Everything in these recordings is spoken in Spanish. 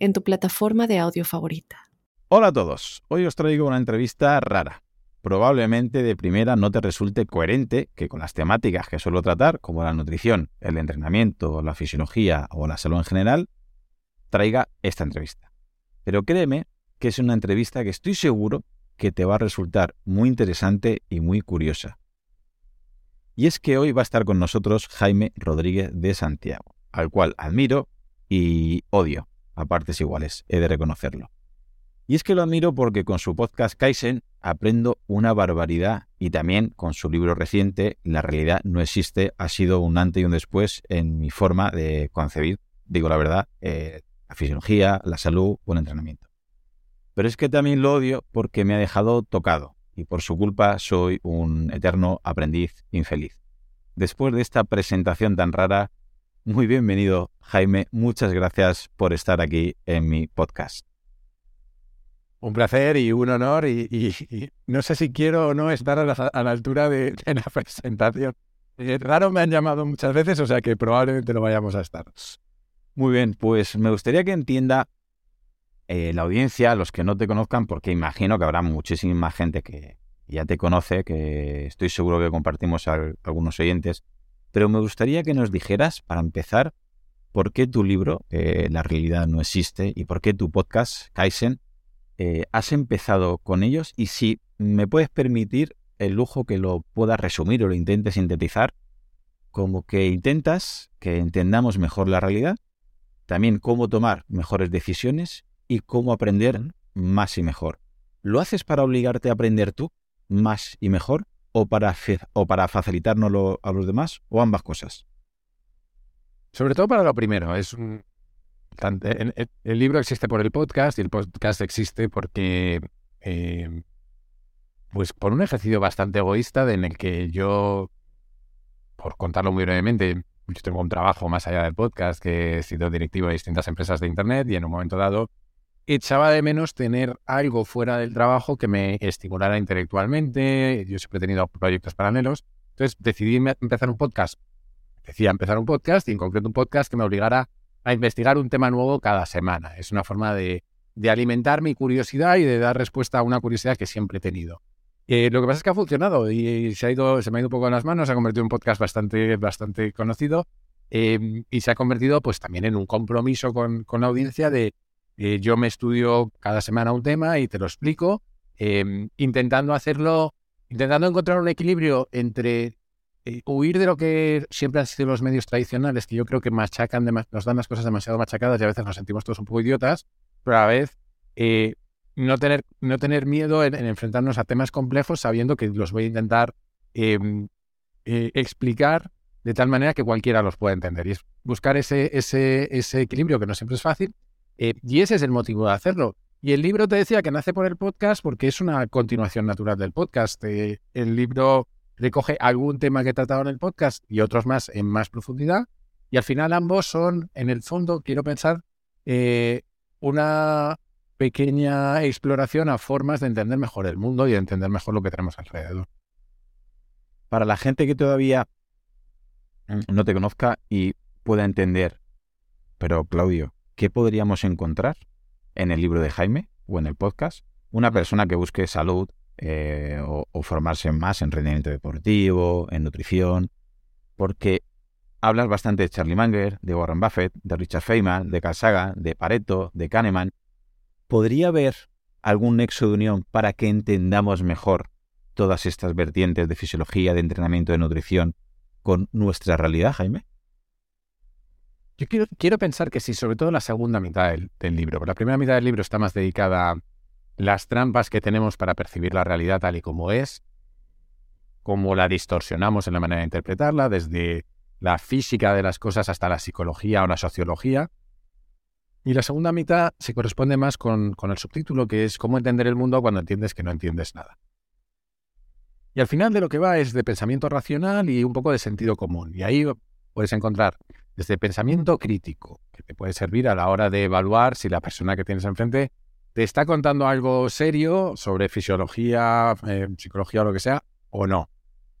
en tu plataforma de audio favorita. Hola a todos, hoy os traigo una entrevista rara. Probablemente de primera no te resulte coherente que con las temáticas que suelo tratar, como la nutrición, el entrenamiento, la fisiología o la salud en general, traiga esta entrevista. Pero créeme que es una entrevista que estoy seguro que te va a resultar muy interesante y muy curiosa. Y es que hoy va a estar con nosotros Jaime Rodríguez de Santiago, al cual admiro y odio a partes iguales, he de reconocerlo. Y es que lo admiro porque con su podcast Kaizen aprendo una barbaridad y también con su libro reciente La realidad no existe ha sido un antes y un después en mi forma de concebir, digo la verdad, eh, la fisiología, la salud o el entrenamiento. Pero es que también lo odio porque me ha dejado tocado y por su culpa soy un eterno aprendiz infeliz. Después de esta presentación tan rara, muy bienvenido Jaime, muchas gracias por estar aquí en mi podcast. Un placer y un honor y, no sé si quiero o no estar a la, altura de, la presentación. Eh, raro me han llamado muchas veces, o sea que probablemente no vayamos a estar. Muy bien, pues me gustaría que entienda eh, la audiencia, los que no te conozcan, porque imagino que habrá muchísima gente que ya te conoce, que estoy seguro que compartimos a algunos oyentes, pero me gustaría que nos dijeras, para empezar, por qué tu libro, eh, La realidad no existe, y por qué tu podcast, Kaizen, eh, has empezado con ellos y si me puedes permitir el lujo que lo puedas resumir o lo intentes sintetizar, como que intentas que entendamos mejor la realidad, también cómo tomar mejores decisiones y cómo aprender más y mejor. ¿Lo haces para obligarte a aprender tú más y mejor o para, o para facilitárnoslo a los demás o ambas cosas? Sobre todo para lo primero. Es un, el, libro existe por el podcast y el podcast existe porque, eh, pues por un ejercicio bastante egoísta en el que yo, por contarlo muy brevemente, yo tengo un trabajo más allá del podcast que he sido directivo de distintas empresas de Internet y en un momento dado echaba de menos tener algo fuera del trabajo que me estimulara intelectualmente. Yo siempre he tenido proyectos paralelos. Entonces decidí empezar un podcast. Decía empezar un podcast y en concreto un podcast que me obligara a investigar un tema nuevo cada semana. Es una forma de, alimentar mi curiosidad y de dar respuesta a una curiosidad que siempre he tenido. Eh, lo que pasa es que ha funcionado y, se, ha ido, se me ha ido un poco en las manos, se ha convertido en un podcast bastante, bastante conocido em, y se ha convertido pues también en un compromiso con, con la audiencia de eh, yo me estudio cada semana un tema y te lo explico, em, intentando hacerlo, intentando encontrar un equilibrio entre eh, huir de lo que siempre han sido los medios tradicionales, que yo creo que machacan, nos dan las cosas demasiado machacadas y a veces nos sentimos todos un poco idiotas, pero a la vez eh, no, tener, no tener miedo en, enfrentarnos a temas complejos sabiendo que los voy a intentar em, explicar de tal manera que cualquiera los pueda entender. Y es buscar ese, ese, ese equilibrio que no siempre es fácil, eh, y ese es el motivo de hacerlo. Y el libro te decía que nace por el podcast porque es una continuación natural del podcast. Eh, el libro recoge algún tema que he tratado en el podcast y otros más en más profundidad. Y al final ambos son, en el fondo, quiero pensar, eh, una pequeña exploración a formas de entender mejor el mundo y de entender mejor lo que tenemos alrededor. Para la gente que todavía no te conozca y pueda entender, pero Claudio, ¿qué podríamos encontrar en el libro de Jaime o en el podcast? Una persona que busque salud eh, o, formarse más en rendimiento deportivo, en nutrición, porque hablas bastante de Charlie Munger, de Warren Buffett, de Richard Feynman, de Carl Sagan, de Pareto, de Kahneman. ¿Podría haber algún nexo de unión para que entendamos mejor todas estas vertientes de fisiología, de entrenamiento, de nutrición con nuestra realidad, Jaime? Yo quiero, pensar que sí, sobre todo la segunda mitad del, libro. La primera mitad del libro está más dedicada a las trampas que tenemos para percibir la realidad tal y como es, cómo la distorsionamos en la manera de interpretarla, desde la física de las cosas hasta la psicología o la sociología. Y la segunda mitad se corresponde más con, con el subtítulo, que es cómo entender el mundo cuando entiendes que no entiendes nada. Y al final de lo que va es de pensamiento racional y un poco de sentido común. Y ahí puedes encontrar desde pensamiento crítico, que te puede servir a la hora de evaluar si la persona que tienes enfrente te está contando algo serio sobre fisiología, eh, psicología o lo que sea, o no.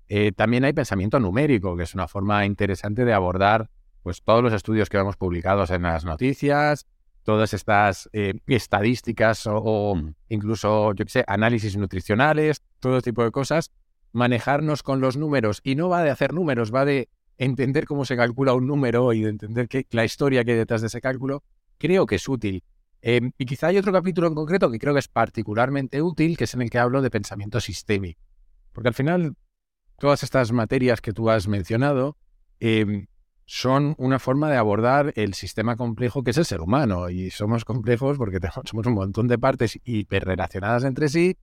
Eh, también hay pensamiento numérico, que es una forma interesante de abordar pues, todos los estudios que hemos publicado en las noticias, todas estas eh, estadísticas o, incluso, yo qué sé, análisis nutricionales, todo tipo de cosas, manejarnos con los números. Y no va de hacer números, va de entender cómo se calcula un número y de entender que, la historia que hay detrás de ese cálculo, creo que es útil. Em, y quizá hay otro capítulo en concreto que creo que es particularmente útil, que es en el que hablo de pensamiento sistémico. Porque al final, todas estas materias que tú has mencionado em, son una forma de abordar el sistema complejo que es el ser humano. Y somos complejos porque somos un montón de partes hiperrelacionadas entre sí,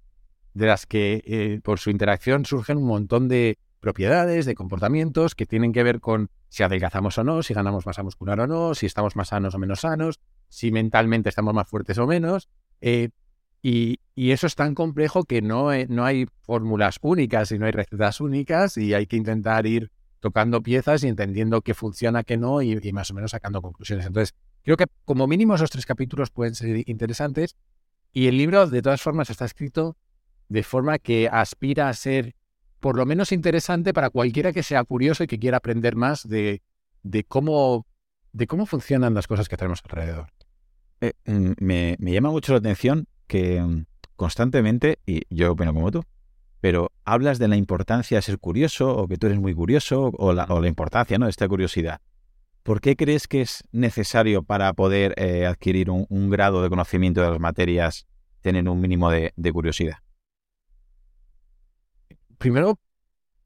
de las que eh, por su interacción surgen un montón de propiedades, de comportamientos que tienen que ver con si adelgazamos o no, si ganamos masa muscular o no, si estamos más sanos o menos sanos, si mentalmente estamos más fuertes o menos. Eh, y, eso es tan complejo que no, no hay fórmulas únicas y no hay recetas únicas y hay que intentar ir tocando piezas y entendiendo qué funciona, qué no y, y más o menos sacando conclusiones. Entonces, creo que como mínimo esos tres capítulos pueden ser interesantes y el libro de todas formas está escrito de forma que aspira a ser por lo menos interesante para cualquiera que sea curioso y que quiera aprender más de, de cómo, de cómo funcionan las cosas que tenemos alrededor. Eh, mm, me, llama mucho la atención que mm, constantemente, y yo opino como tú, pero hablas de la importancia de ser curioso o que tú eres muy curioso o la, o la importancia ¿no? de esta curiosidad. ¿Por qué crees que es necesario para poder eh, adquirir un, grado de conocimiento de las materias tener un mínimo de curiosidad? Primero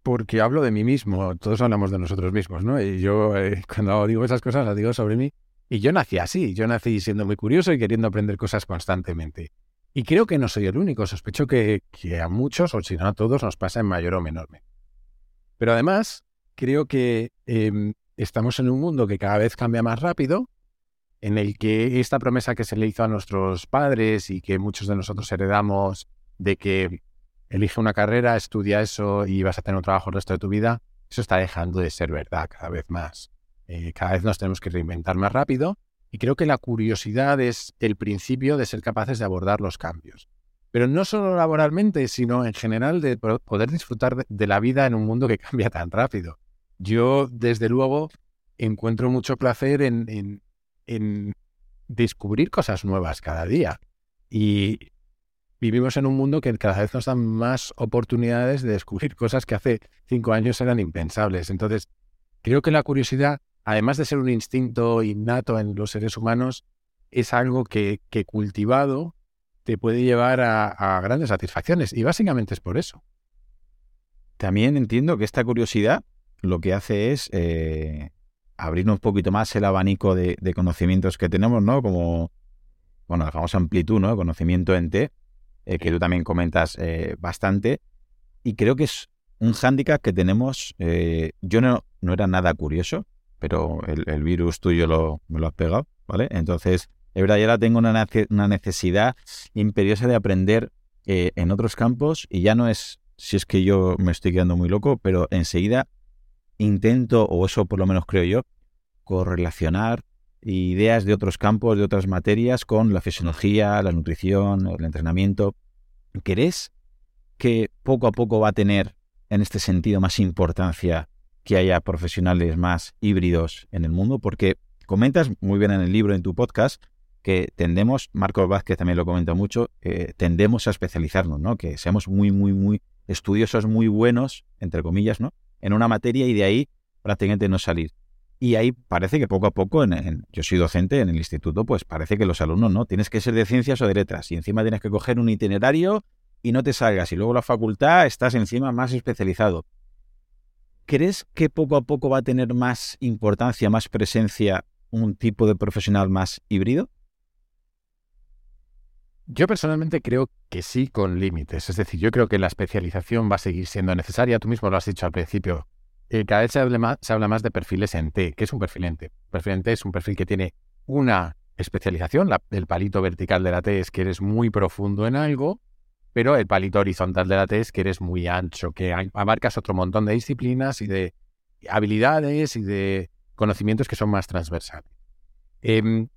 porque hablo de mí mismo, todos hablamos de nosotros mismos, ¿no? Y yo eh, cuando digo esas cosas las digo sobre mí. Y yo nací así, yo nací siendo muy curioso y queriendo aprender cosas constantemente. Y creo que no soy el único, sospecho que, a muchos, o si no a todos, nos pasa en mayor o menor medida. Pero además, creo que em, estamos en un mundo que cada vez cambia más rápido, en el que esta promesa que se le hizo a nuestros padres y que muchos de nosotros heredamos de que elige una carrera, estudia eso y vas a tener un trabajo el resto de tu vida, eso está dejando de ser verdad cada vez más. Eh, cada vez nos tenemos que reinventar más rápido y creo que la curiosidad es el principio de ser capaces de abordar los cambios. Pero no solo laboralmente, sino en general de poder disfrutar de la vida en un mundo que cambia tan rápido. Yo, desde luego, encuentro mucho placer en, en descubrir cosas nuevas cada día. Y vivimos en un mundo que cada vez nos da más oportunidades de descubrir cosas que hace cinco años eran impensables. Entonces, creo que la curiosidad, además de ser un instinto innato en los seres humanos, es algo que, cultivado te puede llevar a, grandes satisfacciones. Y básicamente es por eso. También entiendo que esta curiosidad lo que hace es eh, abrirnos un poquito más el abanico de, conocimientos que tenemos, ¿no? Como, bueno, la amplitud, ¿no? Conocimiento en T eh, que tú también comentas eh, bastante. Y creo que es un hándicap que tenemos. Eh, yo no, no era nada curioso, pero el, virus tuyo lo, me lo has pegado, ¿vale? Entonces, es verdad, yo ahora tengo una, una necesidad imperiosa de aprender en otros campos y ya no es si es que yo me estoy quedando muy loco, pero enseguida intento, o eso por lo menos creo yo, correlacionar ideas de otros campos, de otras materias, con la fisiología, la nutrición, el entrenamiento. ¿Crees que poco a poco va a tener en este sentido más importancia que haya profesionales más híbridos en el mundo? Porque comentas muy bien en el libro, en tu podcast, que tendemos, Marcos Vázquez también lo comenta mucho, eh, tendemos a especializarnos, ¿no? Que seamos muy, muy, muy estudiosos, muy buenos, entre comillas, ¿no? En una materia y de ahí prácticamente no salir. Y ahí parece que poco a poco, en, yo soy docente en el instituto, pues parece que los alumnos no, tienes que ser de ciencias o de letras y encima tienes que coger un itinerario y no te salgas y luego la facultad estás encima más especializado. ¿Crees que poco a poco va a tener más importancia, más presencia un tipo de profesional más híbrido? Yo personalmente creo que sí, con límites. Es decir, yo creo que la especialización va a seguir siendo necesaria. Tú mismo lo has dicho al principio. Eh, cada vez se habla, más, se habla más de perfiles en T. ¿Qué es un perfil en T? Perfil en T es un perfil que tiene una especialización. el palito vertical de la T es que eres muy profundo en algo, pero el palito horizontal de la T es que eres muy ancho, que abarcas otro montón de disciplinas y de habilidades y de conocimientos que son más transversales. Em,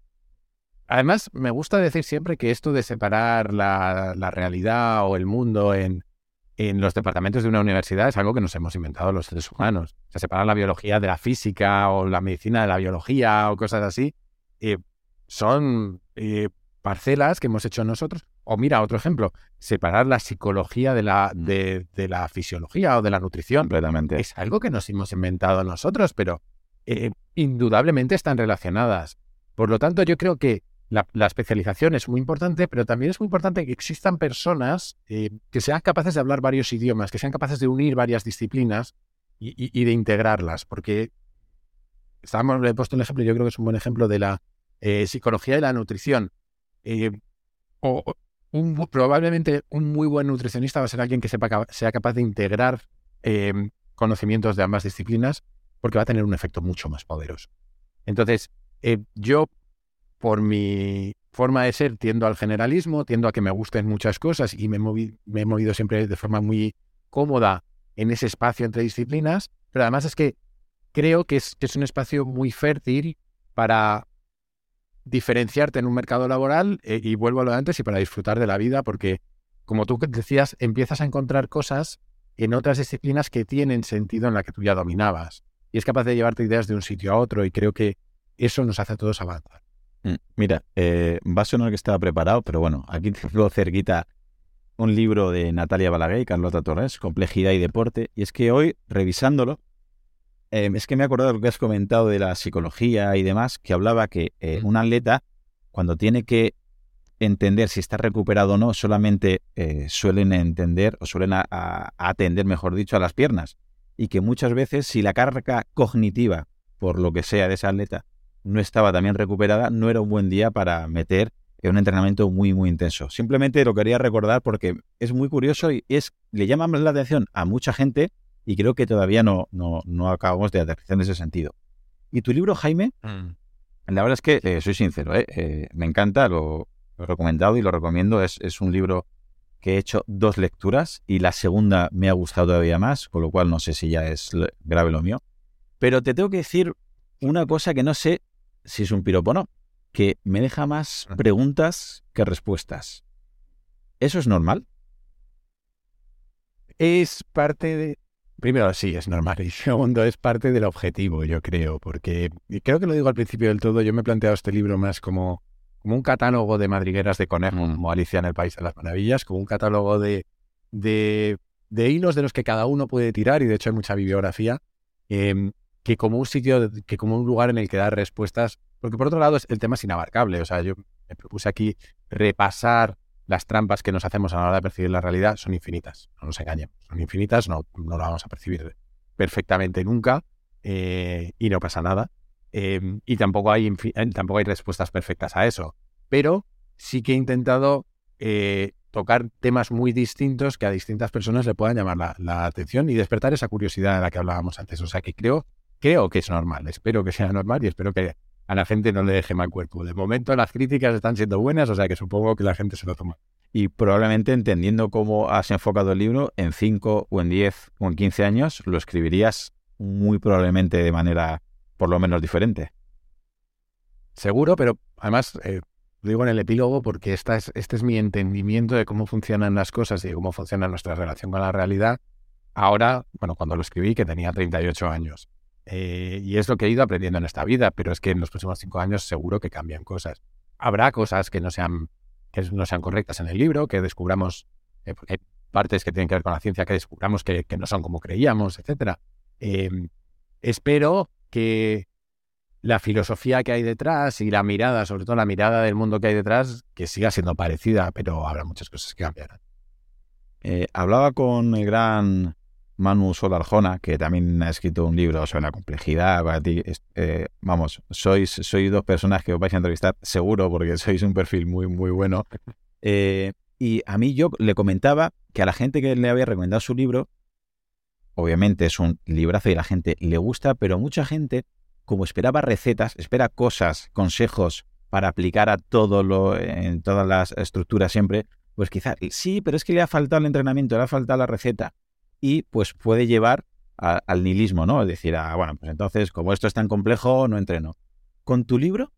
además, me gusta decir siempre que esto de separar la, realidad o el mundo en, en, los departamentos de una universidad es algo que nos hemos inventado los seres humanos. O sea, separar la biología de la física o la medicina de la biología o cosas así, eh, son eh, parcelas que hemos hecho nosotros. O mira, otro ejemplo, separar la psicología de la, de, la fisiología o de la nutrición. Completamente. Es algo que nos hemos inventado nosotros, pero eh, indudablemente están relacionadas. Por lo tanto, yo creo que la, especialización es muy importante, pero también es muy importante que existan personas eh, que sean capaces de hablar varios idiomas, que sean capaces de unir varias disciplinas y, de integrarlas, porque estamos, le he puesto un ejemplo, yo creo que es un buen ejemplo de la eh, psicología de la nutrición. Eh, o, probablemente un muy buen nutricionista va a ser alguien que sepa, sea capaz de integrar conocimientos de ambas disciplinas, porque va a tener un efecto mucho más poderoso. Entonces, yo, por mi forma de ser, tiendo al generalismo, tiendo a que me gusten muchas cosas y me, me he movido siempre de forma muy cómoda en ese espacio entre disciplinas, pero además es que creo que es, un espacio muy fértil para diferenciarte en un mercado laboral eh, y vuelvo a lo de antes y para disfrutar de la vida, porque como tú decías, empiezas a encontrar cosas en otras disciplinas que tienen sentido en la que tú ya dominabas. Y es capaz de llevarte ideas de un sitio a otro y creo que eso nos hace a todos avanzar. Mm, mira, eh, va a sonar que estaba preparado, pero bueno, aquí tengo cerquita un libro de Natalia Balaguer y Carlota Torres, Complejidad y Deporte, y es que hoy, revisándolo, em, es que me he acordado de lo que has comentado de la psicología y demás, que hablaba que eh, un atleta, cuando tiene que entender si está recuperado o no, solamente eh, suelen entender o suelen atender, mejor dicho, a las piernas. Y que muchas veces, si la carga cognitiva, por lo que sea de esa atleta, no estaba también recuperada, no era un buen día para meter en un entrenamiento muy, muy intenso. Simplemente lo quería recordar porque es muy curioso y es, le llama más la atención a mucha gente y creo que todavía no, no, no acabamos de aterrizar en ese sentido. Y tu libro, Jaime, mm. la verdad es que, eh, soy sincero, eh, eh, me encanta, lo, he recomendado y lo recomiendo. Es, es un libro que he hecho dos lecturas y la segunda me ha gustado todavía más, con lo cual no sé si ya es grave lo mío. Pero te tengo que decir una cosa que no sé si es un piropo o no, que me deja más preguntas que respuestas. ¿Eso es normal? Es parte de... Primero, sí, es normal. Y segundo, es parte del objetivo, yo creo, porque creo que lo digo al principio del todo, yo me he planteado este libro más como, como un catálogo de madrigueras de conejo, mm. como Alicia en el País de las Maravillas, como un catálogo de, de, hilos de los que cada uno puede tirar, y de hecho hay mucha bibliografía. Em, que como un sitio, que como un lugar en el que dar respuestas, porque por otro lado el tema es inabarcable, o sea, yo me propuse aquí repasar las trampas que nos hacemos a la hora de percibir la realidad, son infinitas, no nos engañemos, son infinitas, no, no la vamos a percibir perfectamente nunca eh, y no pasa nada. Em, y tampoco hay, eh, tampoco hay respuestas perfectas a eso, pero sí que he intentado eh, tocar temas muy distintos que a distintas personas le puedan llamar la, la, atención y despertar esa curiosidad de la que hablábamos antes. O sea que creo creo que es normal, espero que sea normal y espero que a la gente no le deje mal cuerpo. De momento las críticas están siendo buenas, o sea que supongo que la gente se lo toma. Y probablemente entendiendo cómo has enfocado el libro, en 5 o en 10 o en 15 años lo escribirías muy probablemente de manera por lo menos diferente. Seguro, pero además eh, lo digo en el epílogo porque esta es, este es mi entendimiento de cómo funcionan las cosas y de cómo funciona nuestra relación con la realidad. Ahora, bueno, cuando lo escribí, que tenía 38 años. Eh, y es lo que he ido aprendiendo en esta vida, pero es que en los próximos cinco años seguro que cambian cosas. Habrá cosas que no sean, que no sean correctas en el libro, que descubramos, eh, hay partes que tienen que ver con la ciencia que descubramos que, no son como creíamos, etc. Em, espero que la filosofía que hay detrás y la mirada, sobre todo la mirada del mundo que hay detrás, que siga siendo parecida, pero habrá muchas cosas que cambiarán. Eh, hablaba con el gran Manu Solarjona, que también ha escrito un libro sobre la complejidad. Para ti, eh, vamos, sois, sois dos personas que os vais a entrevistar seguro porque sois un perfil muy, muy bueno. Eh, y a mí yo le comentaba que a la gente que le había recomendado su libro, obviamente es un librazo y a la gente le gusta, pero mucha gente, como esperaba recetas, espera cosas, consejos para aplicar a todo lo, en todas las estructuras siempre, pues quizás sí, pero es que le ha faltado el entrenamiento, le ha faltado la receta y pues puede llevar al nihilismo, ¿no? Es decir, ah, bueno, pues entonces como esto es tan complejo, no entreno. Con tu libro,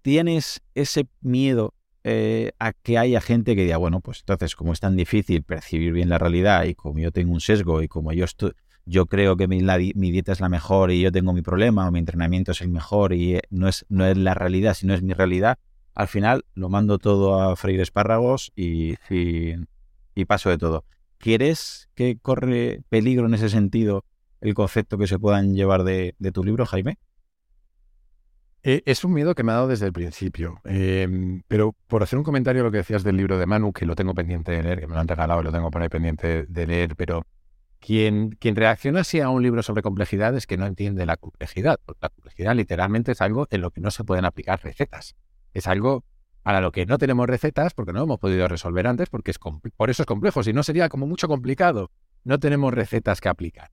¿tienes ese miedo eh, a que haya gente que diga, bueno, pues entonces como es tan difícil percibir bien la realidad y como yo tengo un sesgo y como yo estoy, yo creo que mi, mi, dieta es la mejor y yo tengo mi problema o mi entrenamiento es el mejor y eh, no es, no es la realidad, sino es mi realidad, al final lo mando todo a freír espárragos y, y, paso de todo. ¿Quieres que corre peligro en ese sentido el concepto que se puedan llevar de, tu libro, Jaime? Eh, es un miedo que me ha dado desde el principio. Em, pero por hacer un comentario a lo que decías del libro de Manu, que lo tengo pendiente de leer, que me lo han regalado y lo tengo por pendiente de leer, pero quien, quien reacciona así a un libro sobre complejidad es que no entiende la complejidad. la complejidad literalmente es algo en lo que no se pueden aplicar recetas. Es algo para lo que no tenemos recetas porque no hemos podido resolver antes, porque es por eso es complejo. Si no, sería como mucho complicado. No tenemos recetas que aplicar.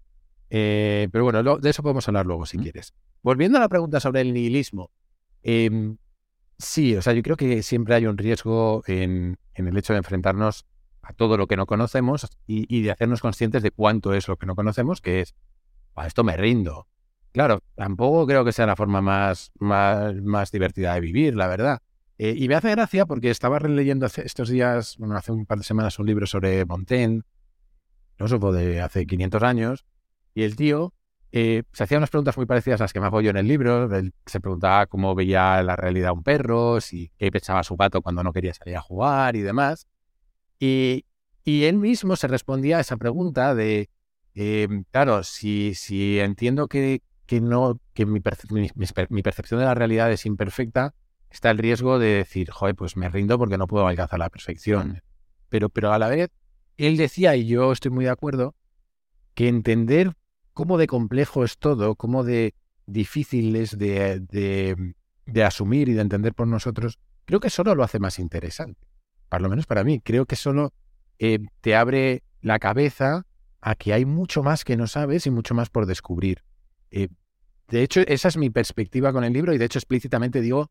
Eh, pero bueno, de eso podemos hablar luego si quieres. Volviendo a la pregunta sobre el nihilismo. Em, sí, o sea, yo creo que siempre hay un riesgo en, en el hecho de enfrentarnos a todo lo que no conocemos y, de hacernos conscientes de cuánto es lo que no conocemos, que es, a esto me rindo. Claro, tampoco creo que sea la forma más, más, divertida de vivir, la verdad. Eh, y me hace gracia porque estaba releyendo estos días, bueno, hace un par de semanas, un libro sobre Montaigne, filósofo de hace 500 años, y el tío eh, se hacía unas preguntas muy parecidas a las que me hago yo en el libro. se preguntaba cómo veía la realidad un perro, si qué pensaba su gato cuando no quería salir a jugar y demás. Y, él mismo se respondía a esa pregunta de, em, claro, si, si entiendo que, que no, que mi, percepción de la realidad es imperfecta, está el riesgo de decir, joder, pues me rindo porque no puedo alcanzar la perfección. Pero, pero a la vez, él decía, y yo estoy muy de acuerdo, que entender cómo de complejo es todo, cómo de difícil es de, de, de asumir y de entender por nosotros, creo que solo lo hace más interesante por lo menos para mí, creo que solo eh, te abre la cabeza a que hay mucho más que no sabes y mucho más por descubrir. Eh, de hecho, esa es mi perspectiva con el libro y de hecho explícitamente digo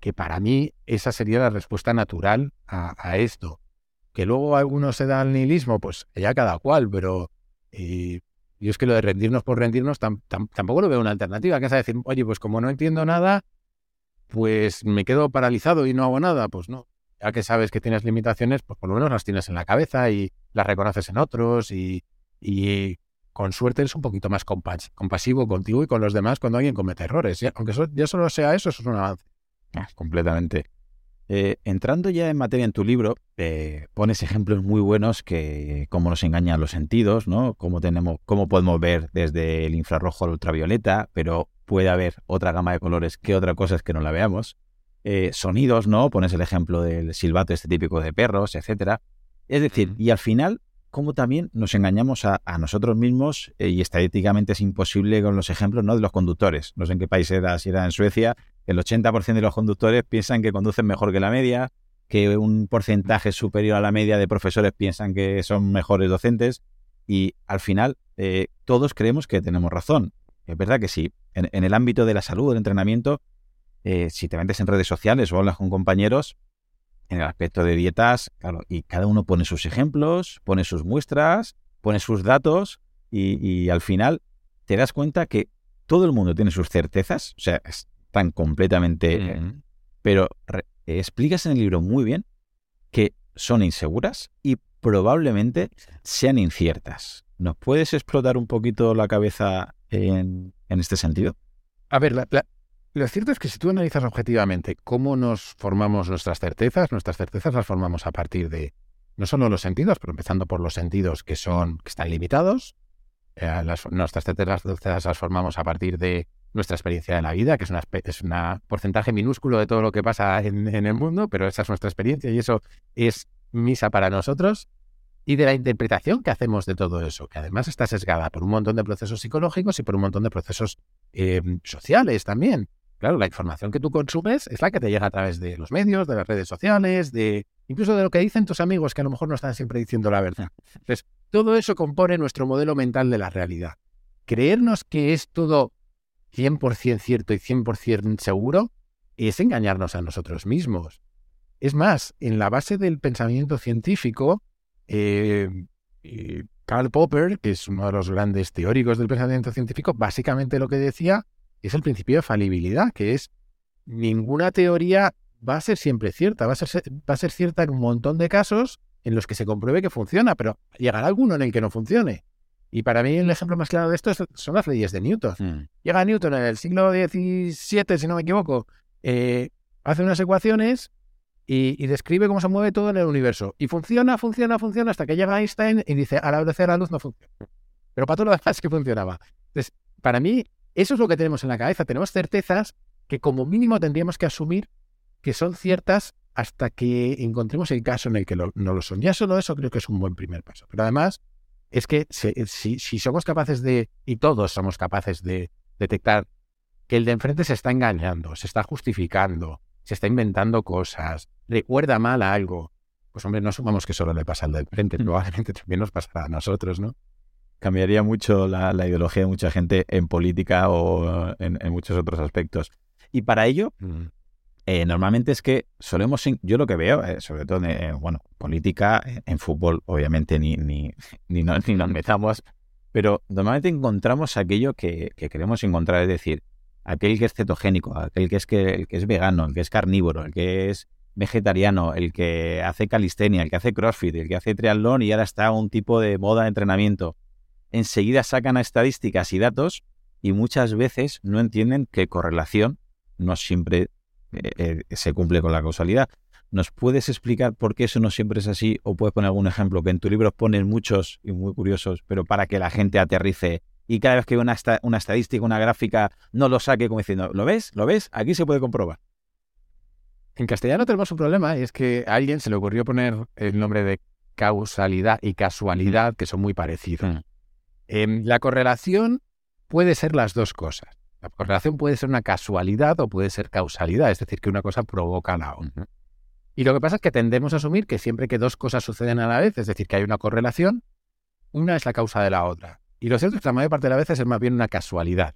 que, para mí esa sería la respuesta natural a, esto. Que luego algunos se da al nihilismo, pues ya cada cual, pero eh, yo es que lo de rendirnos por rendirnos tampoco lo veo una alternativa, que es decir, oye, pues como no entiendo nada, pues me quedo paralizado y no hago nada, pues no ya que sabes que tienes limitaciones, pues por lo menos las tienes en la cabeza y las reconoces en otros y, con suerte eres un poquito más compasivo contigo y con los demás cuando alguien comete errores. Aunque ya solo sea eso, eso es un avance. Ah, completamente. Eh, entrando ya en materia en tu libro, eh, pones ejemplos muy buenos que cómo nos engañan los sentidos, ¿no? Cómo tenemos, cómo podemos ver desde el infrarrojo al ultravioleta, pero puede haber otra gama de colores que otra cosa es que no la veamos. Eh, sonidos, ¿no? Pones el ejemplo del silbato este típico de perros, etcétera. Es decir, y al final, como también nos engañamos a, nosotros mismos y estadísticamente es imposible con los ejemplos, ¿no? De los conductores. No sé en qué país era, si era en Suecia, el 80% de los conductores piensan que conducen mejor que la media, que un porcentaje superior a la media de profesores piensan que son mejores docentes y al final eh, todos creemos que tenemos razón. Es verdad que sí. en, el ámbito de la salud, del entrenamiento, eh, si te metes en redes sociales o hablas con compañeros, en el aspecto de dietas, claro, y cada uno pone sus ejemplos, pone sus muestras, pone sus datos y, al final te das cuenta que todo el mundo tiene sus certezas, o sea, están completamente... Pero explicas en el libro muy bien que son inseguras y probablemente sean inciertas. ¿Nos puedes explotar un poquito la cabeza en, este sentido? A ver, la, lo cierto es que si tú analizas objetivamente cómo nos formamos nuestras certezas, nuestras certezas las formamos a partir de no solo los sentidos, pero empezando por los sentidos que son que están limitados. Eh, nuestras certezas las formamos a partir de nuestra experiencia de la vida, que es un es una porcentaje minúsculo de todo lo que pasa en, el mundo, pero esa es nuestra experiencia y eso es misa para nosotros y de la interpretación que hacemos de todo eso, que además está sesgada por un montón de procesos psicológicos y por un montón de procesos eh, sociales también. Claro, la información que tú consumes es la que te llega a través de los medios, de las redes sociales, de incluso de lo que dicen tus amigos que a lo mejor no están siempre diciendo la verdad. Entonces, todo eso compone nuestro modelo mental de la realidad. Creernos que es todo 100% cierto y 100% seguro es engañarnos a nosotros mismos. Es más, en la base del pensamiento científico, eh, eh, Karl Popper, que es uno de los grandes teóricos del pensamiento científico, básicamente lo que decía es el principio de falibilidad, que es ninguna teoría va a ser siempre cierta, va a ser, va a ser cierta en un montón de casos en los que se compruebe que funciona, pero llegará alguno en el que no funcione. Y para mí el ejemplo más claro de esto son las leyes de Newton. Hmm. Llega Newton en el siglo XVII, si no me equivoco, eh, hace unas ecuaciones y, describe cómo se mueve todo en el universo. Y funciona, funciona, funciona, hasta que llega Einstein y dice, a la velocidad de la luz no funciona. Pero para todo lo demás que funcionaba. Entonces, para mí, eso es lo que tenemos en la cabeza. Tenemos certezas que como mínimo tendríamos que asumir que son ciertas hasta que encontremos el caso en el que no lo son. Ya solo eso creo que es un buen primer paso. Pero además, es que si, si, somos capaces de, y todos somos capaces de detectar que el de enfrente se está engañando, se está justificando, se está inventando cosas, recuerda mal a algo, pues hombre, no asumamos que solo le pasa al de enfrente, mm. probablemente también nos pasará a nosotros, ¿no? Cambiaría mucho la, ideología de mucha gente en política o en, muchos otros aspectos. Y para ello, mm. Eh, normalmente es que solemos, yo lo que veo, eh, sobre todo, en, bueno, política, eh, en fútbol, obviamente ni, ni, ni, nos metamos, pero normalmente encontramos aquello que, queremos encontrar, es decir, aquel que es cetogénico, aquel que es, que, el que es vegano, el que es carnívoro, el que es vegetariano, el que hace calistenia, el que hace crossfit, el que hace triatlón y ahora está un tipo de moda de entrenamiento. Enseguida sacan estadísticas y datos y muchas veces no entienden qué correlación no siempre eh, eh, se cumple con la causalidad. ¿Nos puedes explicar por qué eso no siempre es así? ¿O puedes poner algún ejemplo que en tu libro pones muchos y muy curiosos, pero para que la gente aterrice y cada vez que una, una estadística, una gráfica, no lo saque como diciendo, ¿lo ves? ¿Lo ves? Aquí se puede comprobar. En castellano tenemos un problema y es que a alguien se le ocurrió poner el nombre de causalidad y casualidad, que son muy parecidos. Em, la correlación puede ser las dos cosas. La correlación puede ser una casualidad o puede ser causalidad, es decir, que una cosa provoca la otra. Y lo que pasa es que tendemos a asumir que siempre que dos cosas suceden a la vez, es decir, que hay una correlación, una es la causa de la otra. Y lo cierto es que la mayor parte de las veces es más bien una casualidad.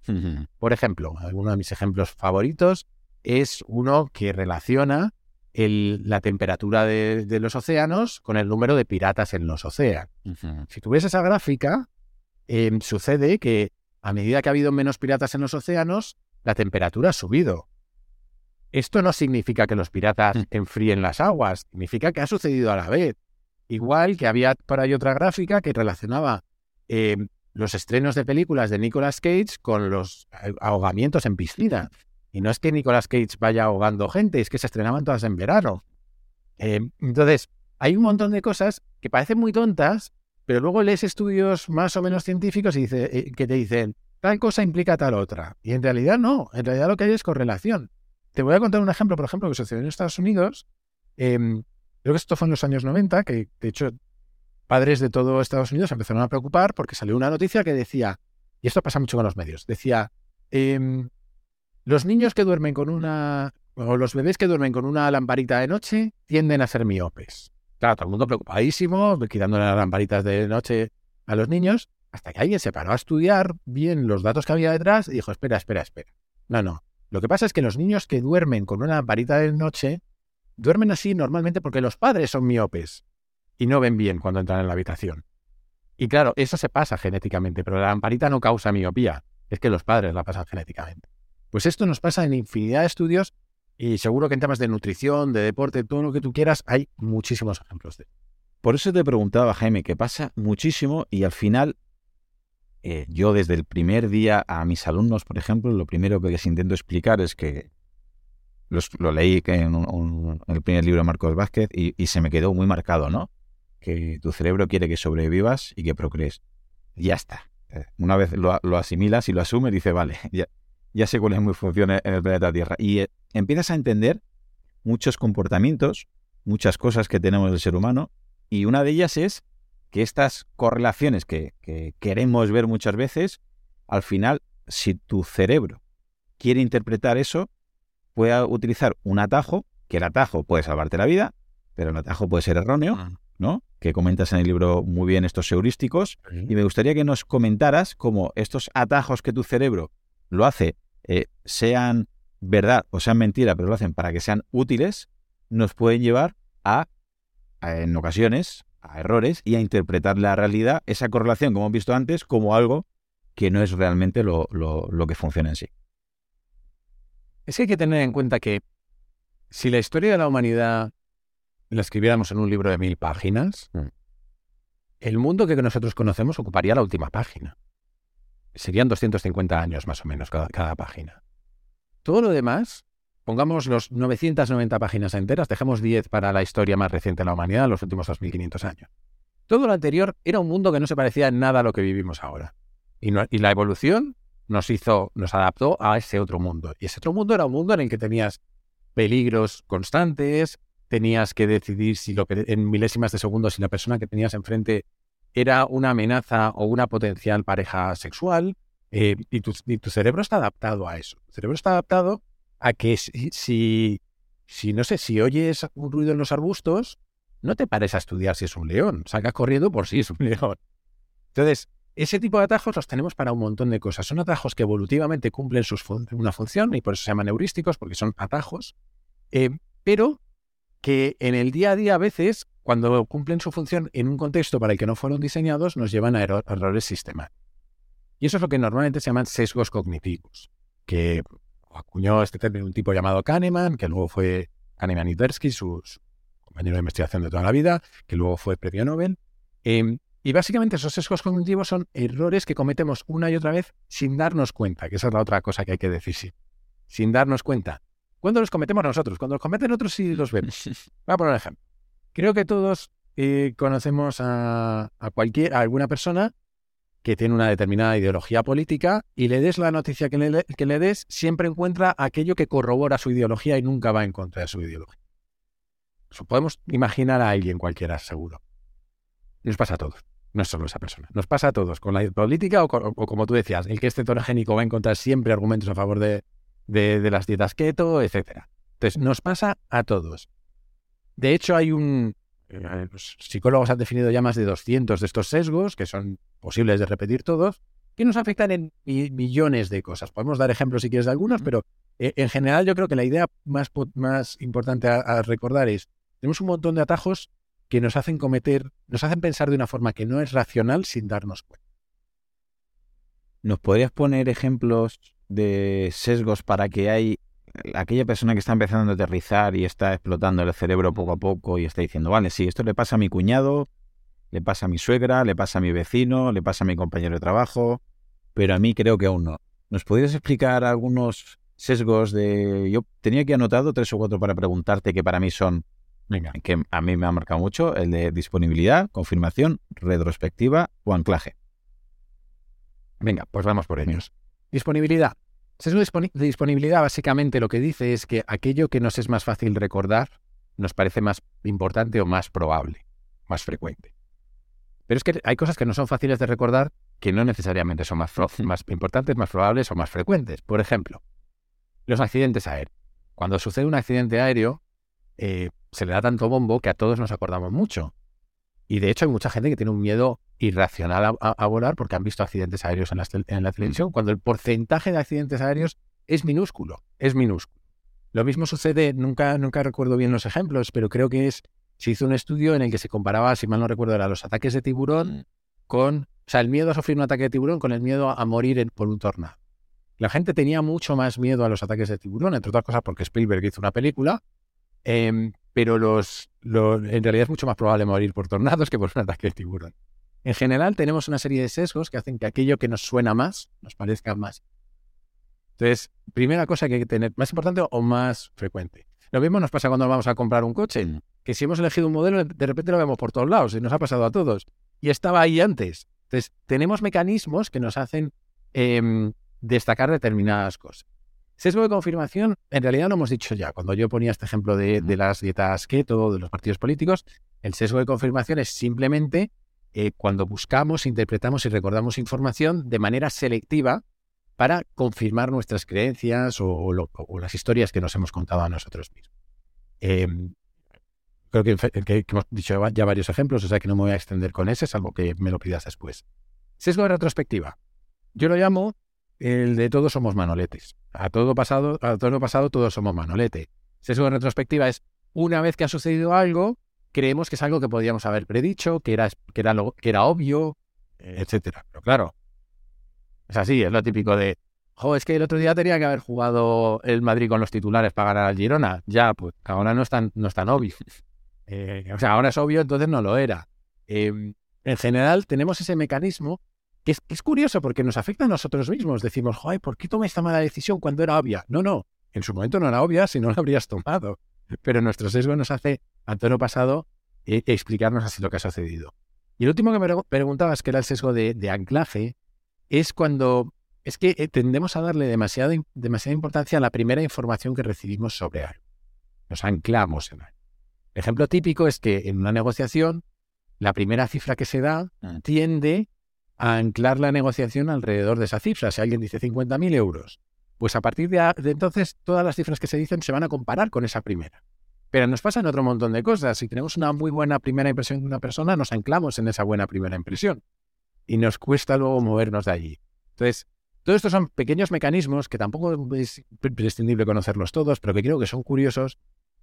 Por ejemplo, alguno de mis ejemplos favoritos es uno que relaciona la temperatura de, los océanos con el número de piratas en los océanos. Si tú ves esa gráfica, em, sucede que a medida que ha habido menos piratas en los océanos, la temperatura ha subido. Esto no significa que los piratas mm. enfríen las aguas, significa que ha sucedido a la vez. Igual que había por ahí otra gráfica que relacionaba eh, los estrenos de películas de Nicolas Cage con los ahogamientos en piscina. Y no es que Nicolas Cage vaya ahogando gente, es que se estrenaban todas en verano. Eh, entonces, hay un montón de cosas que parecen muy tontas, pero luego lees estudios más o menos científicos y dice, eh, que te dicen, tal cosa implica tal otra. Y en realidad no, en realidad lo que hay es correlación. Te voy a contar un ejemplo, por ejemplo, que sucedió en Estados Unidos. Em, creo que esto fue en los años 90, que de hecho padres de todo Estados Unidos empezaron a preocupar porque salió una noticia que decía, y esto pasa mucho con los medios, decía, em, los niños que duermen con una, o los bebés que duermen con una lamparita de noche tienden a ser miopes. Claro, todo el mundo preocupadísimo, quitándole las lamparitas de noche a los niños, hasta que alguien se paró a estudiar bien los datos que había detrás y dijo, espera, espera, espera. No, no. Lo que pasa es que los niños que duermen con una lamparita de noche, duermen así normalmente porque los padres son miopes y no ven bien cuando entran en la habitación. Y claro, eso se pasa genéticamente, pero la lamparita no causa miopía, es que los padres la pasan genéticamente. Pues esto nos pasa en infinidad de estudios y seguro que en temas de nutrición, de deporte, todo lo que tú quieras, hay muchísimos ejemplos de. Por eso te preguntaba, Jaime, que pasa muchísimo y al final, eh, yo desde el primer día a mis alumnos, por ejemplo, lo primero que les intento explicar es que lo leí en, el primer libro de Marcos Vázquez y, se me quedó muy marcado, ¿no? Que tu cerebro quiere que sobrevivas y que procrees. Ya está. Eh, una vez lo, lo asimilas y lo asumes, dice, vale, ya, ya sé cuál es mi función en el planeta Tierra. Y eh, empiezas a entender muchos comportamientos, muchas cosas que tenemos del ser humano, y una de ellas es que estas correlaciones que, queremos ver muchas veces, al final, si tu cerebro quiere interpretar eso, puede utilizar un atajo, que el atajo puede salvarte la vida, pero el atajo puede ser erróneo, ah. ¿no? Que comentas en el libro muy bien estos heurísticos, y me gustaría que nos comentaras cómo estos atajos que tu cerebro lo hace eh, sean verdad o sean mentira, pero lo hacen para que sean útiles, nos pueden llevar a, en ocasiones, a errores y a interpretar la realidad, esa correlación, como hemos visto antes, como algo que no es realmente lo, lo que funciona en sí. Es que hay que tener en cuenta que si la historia de la humanidad la escribiéramos en un libro de mil páginas, mm. el mundo que nosotros conocemos ocuparía la última página. Serían 250 años más o menos cada, cada página. Todo lo demás, pongamos los 990 páginas enteras, dejemos 10 para la historia más reciente de la humanidad, los últimos 2500 años. Todo lo anterior era un mundo que no se parecía en nada a lo que vivimos ahora. Y, y la evolución nos hizo, nos adaptó a ese otro mundo. Y ese otro mundo era un mundo en el que tenías peligros constantes, tenías que decidir si lo en milésimas de segundo si la persona que tenías enfrente era una amenaza o una potencial pareja sexual, eh, y, tu, cerebro está adaptado a eso. Tu cerebro está adaptado a que si, si, no sé, si oyes un ruido en los arbustos, no te pares a estudiar si es un león, salgas corriendo por si es un león. Entonces, ese tipo de atajos los tenemos para un montón de cosas. Son atajos que evolutivamente cumplen una función y por eso se llaman heurísticos, porque son atajos, eh, pero que en el día a día a veces, cuando cumplen su función en un contexto para el que no fueron diseñados, nos llevan a errores sistemáticos. Y eso es lo que normalmente se llaman sesgos cognitivos, que acuñó este término un tipo llamado Kahneman, que luego fue Kahneman y Tversky, su, compañero de investigación de toda la vida, que luego fue premio Nobel. Em, y básicamente esos sesgos cognitivos son errores que cometemos una y otra vez sin darnos cuenta, que esa es la otra cosa que hay que decir, sin darnos cuenta. ¿Cuándo los cometemos nosotros? Cuando los cometen otros sí los vemos. Voy a poner un ejemplo. Creo que todos eh, conocemos a, cualquier, a alguna persona que tiene una determinada ideología política y le des la noticia que le, des, siempre encuentra aquello que corrobora su ideología y nunca va en contra de su ideología. podemos imaginar a alguien cualquiera, seguro. Nos pasa a todos. No es solo esa persona. Nos pasa a todos, con la política o, como tú decías, el que es cetogénico va a encontrar siempre argumentos a favor de, de, las dietas keto, etcétera. Entonces, nos pasa a todos. De hecho, hay un... Eh, los psicólogos han definido ya más de 200 de estos sesgos, que son posibles de repetir todos, que nos afectan en millones de cosas. Podemos dar ejemplos si quieres de algunos, pero eh, en general yo creo que la idea más, más importante a, recordar es, tenemos un montón de atajos que nos hacen cometer, nos hacen pensar de una forma que no es racional sin darnos cuenta. ¿Nos podrías poner ejemplos de sesgos para que hay aquella persona que está empezando a aterrizar y está explotando el cerebro poco a poco y está diciendo, vale, sí, esto le pasa a mi cuñado, le pasa a mi suegra, le pasa a mi vecino, le pasa a mi compañero de trabajo, pero a mí creo que aún no. ¿Nos podrías explicar algunos sesgos de... Yo tenía aquí anotado tres o cuatro para preguntarte que para mí son, Venga. que a mí me ha marcado mucho, el de disponibilidad, confirmación, retrospectiva o anclaje. Venga, pues vamos por ellos. Disponibilidad. Sesgo de disponibilidad básicamente lo que dice es que aquello que nos es más fácil recordar nos parece más importante o más probable, más frecuente. Pero es que hay cosas que no son fáciles de recordar que no necesariamente son más, importantes, más probables o más frecuentes. Por ejemplo, los accidentes aéreos. Cuando sucede un accidente aéreo, eh, se le da tanto bombo que a todos nos acordamos mucho. Y de hecho hay mucha gente que tiene un miedo irracional a, volar porque han visto accidentes aéreos en la, televisión, cuando el porcentaje de accidentes aéreos es minúsculo, es minúsculo. Lo mismo sucede, nunca, nunca recuerdo bien los ejemplos, pero creo que es, se hizo un estudio en el que se comparaba, si mal no recuerdo, era los ataques de tiburón mm. con, o sea, el miedo a sufrir un ataque de tiburón con el miedo a morir por un tornado. La gente tenía mucho más miedo a los ataques de tiburón, entre otras cosas porque Spielberg hizo una película, em, pero los, en realidad es mucho más probable morir por tornados que por un ataque de tiburón. En general tenemos una serie de sesgos que hacen que aquello que nos suena más nos parezca más. Entonces, primera cosa que hay que tener, más importante o más frecuente. Lo mismo nos pasa cuando vamos a comprar un coche, mm. que si hemos elegido un modelo, de repente lo vemos por todos lados y nos ha pasado a todos. Y estaba ahí antes. Entonces, tenemos mecanismos que nos hacen em, destacar determinadas cosas. Sesgo de confirmación, en realidad lo hemos dicho ya. Cuando yo ponía este ejemplo de, de las dietas keto, de los partidos políticos, el sesgo de confirmación es simplemente eh, cuando buscamos, interpretamos y recordamos información de manera selectiva para confirmar nuestras creencias o, las historias que nos hemos contado a nosotros mismos. Em, creo que, hemos dicho ya varios ejemplos, o sea que no me voy a extender con ese, salvo que me lo pidas después. Sesgo de retrospectiva. Yo lo llamo el de todos somos manoletes. A todo pasado, a todo pasado todos somos manolete. Sesgo de retrospectiva es una vez que ha sucedido algo, creemos que es algo que podíamos haber predicho, que era, que era, lo, que era obvio, etcétera. Pero claro, es así, es lo típico de, jo, es que el otro día tenía que haber jugado el Madrid con los titulares para ganar al Girona. Ya, pues ahora no es tan, no es tan obvio. Eh, o sea, ahora es obvio, entonces no lo era. Em, en general, tenemos ese mecanismo que es, es, curioso porque nos afecta a nosotros mismos. Decimos, joder, ¿por qué tomé esta mala decisión cuando era obvia? No, no, en su momento no era obvia si no la habrías tomado. Pero nuestro sesgo nos hace, a todo pasado, eh, explicarnos así lo que ha sucedido. Y el último que me preguntabas, que era el sesgo de, de anclaje, es cuando es que eh, tendemos a darle demasiada, demasiada importancia a la primera información que recibimos sobre algo. Nos anclamos en algo. El ejemplo típico es que en una negociación, la primera cifra que se da ah. tiende a anclar la negociación alrededor de esa cifra. Si alguien dice 50.000 euros, pues a partir de, de, entonces todas las cifras que se dicen se van a comparar con esa primera. Pero nos pasan otro montón de cosas. Si tenemos una muy buena primera impresión de una persona, nos anclamos en esa buena primera impresión. Y nos cuesta luego movernos de allí. Entonces, todos estos son pequeños mecanismos que tampoco es prescindible conocerlos todos, pero que creo que son curiosos,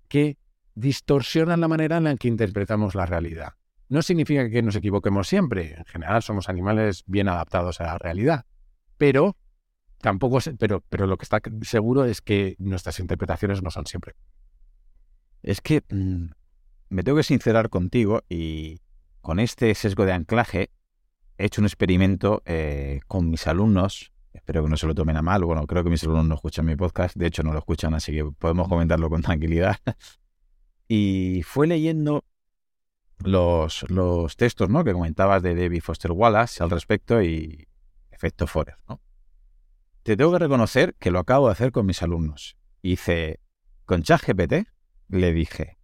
que distorsionan la manera en la que interpretamos la realidad. No significa que nos equivoquemos siempre, en general somos animales bien adaptados a la realidad, pero tampoco, pero, pero lo que está seguro es que nuestras interpretaciones no son siempre. Es que mm, me tengo que sincerar contigo y con este sesgo de anclaje he hecho un experimento eh, con mis alumnos. Espero que no se lo tomen a mal. Bueno, creo que mis alumnos no escuchan mi podcast. De hecho, no lo escuchan, así que podemos comentarlo con tranquilidad. y fue leyendo los, los textos ¿no? que comentabas de David Foster Wallace al respecto y efecto Forer. ¿no? Te tengo que reconocer que lo acabo de hacer con mis alumnos. Hice con ChatGPT, le dije,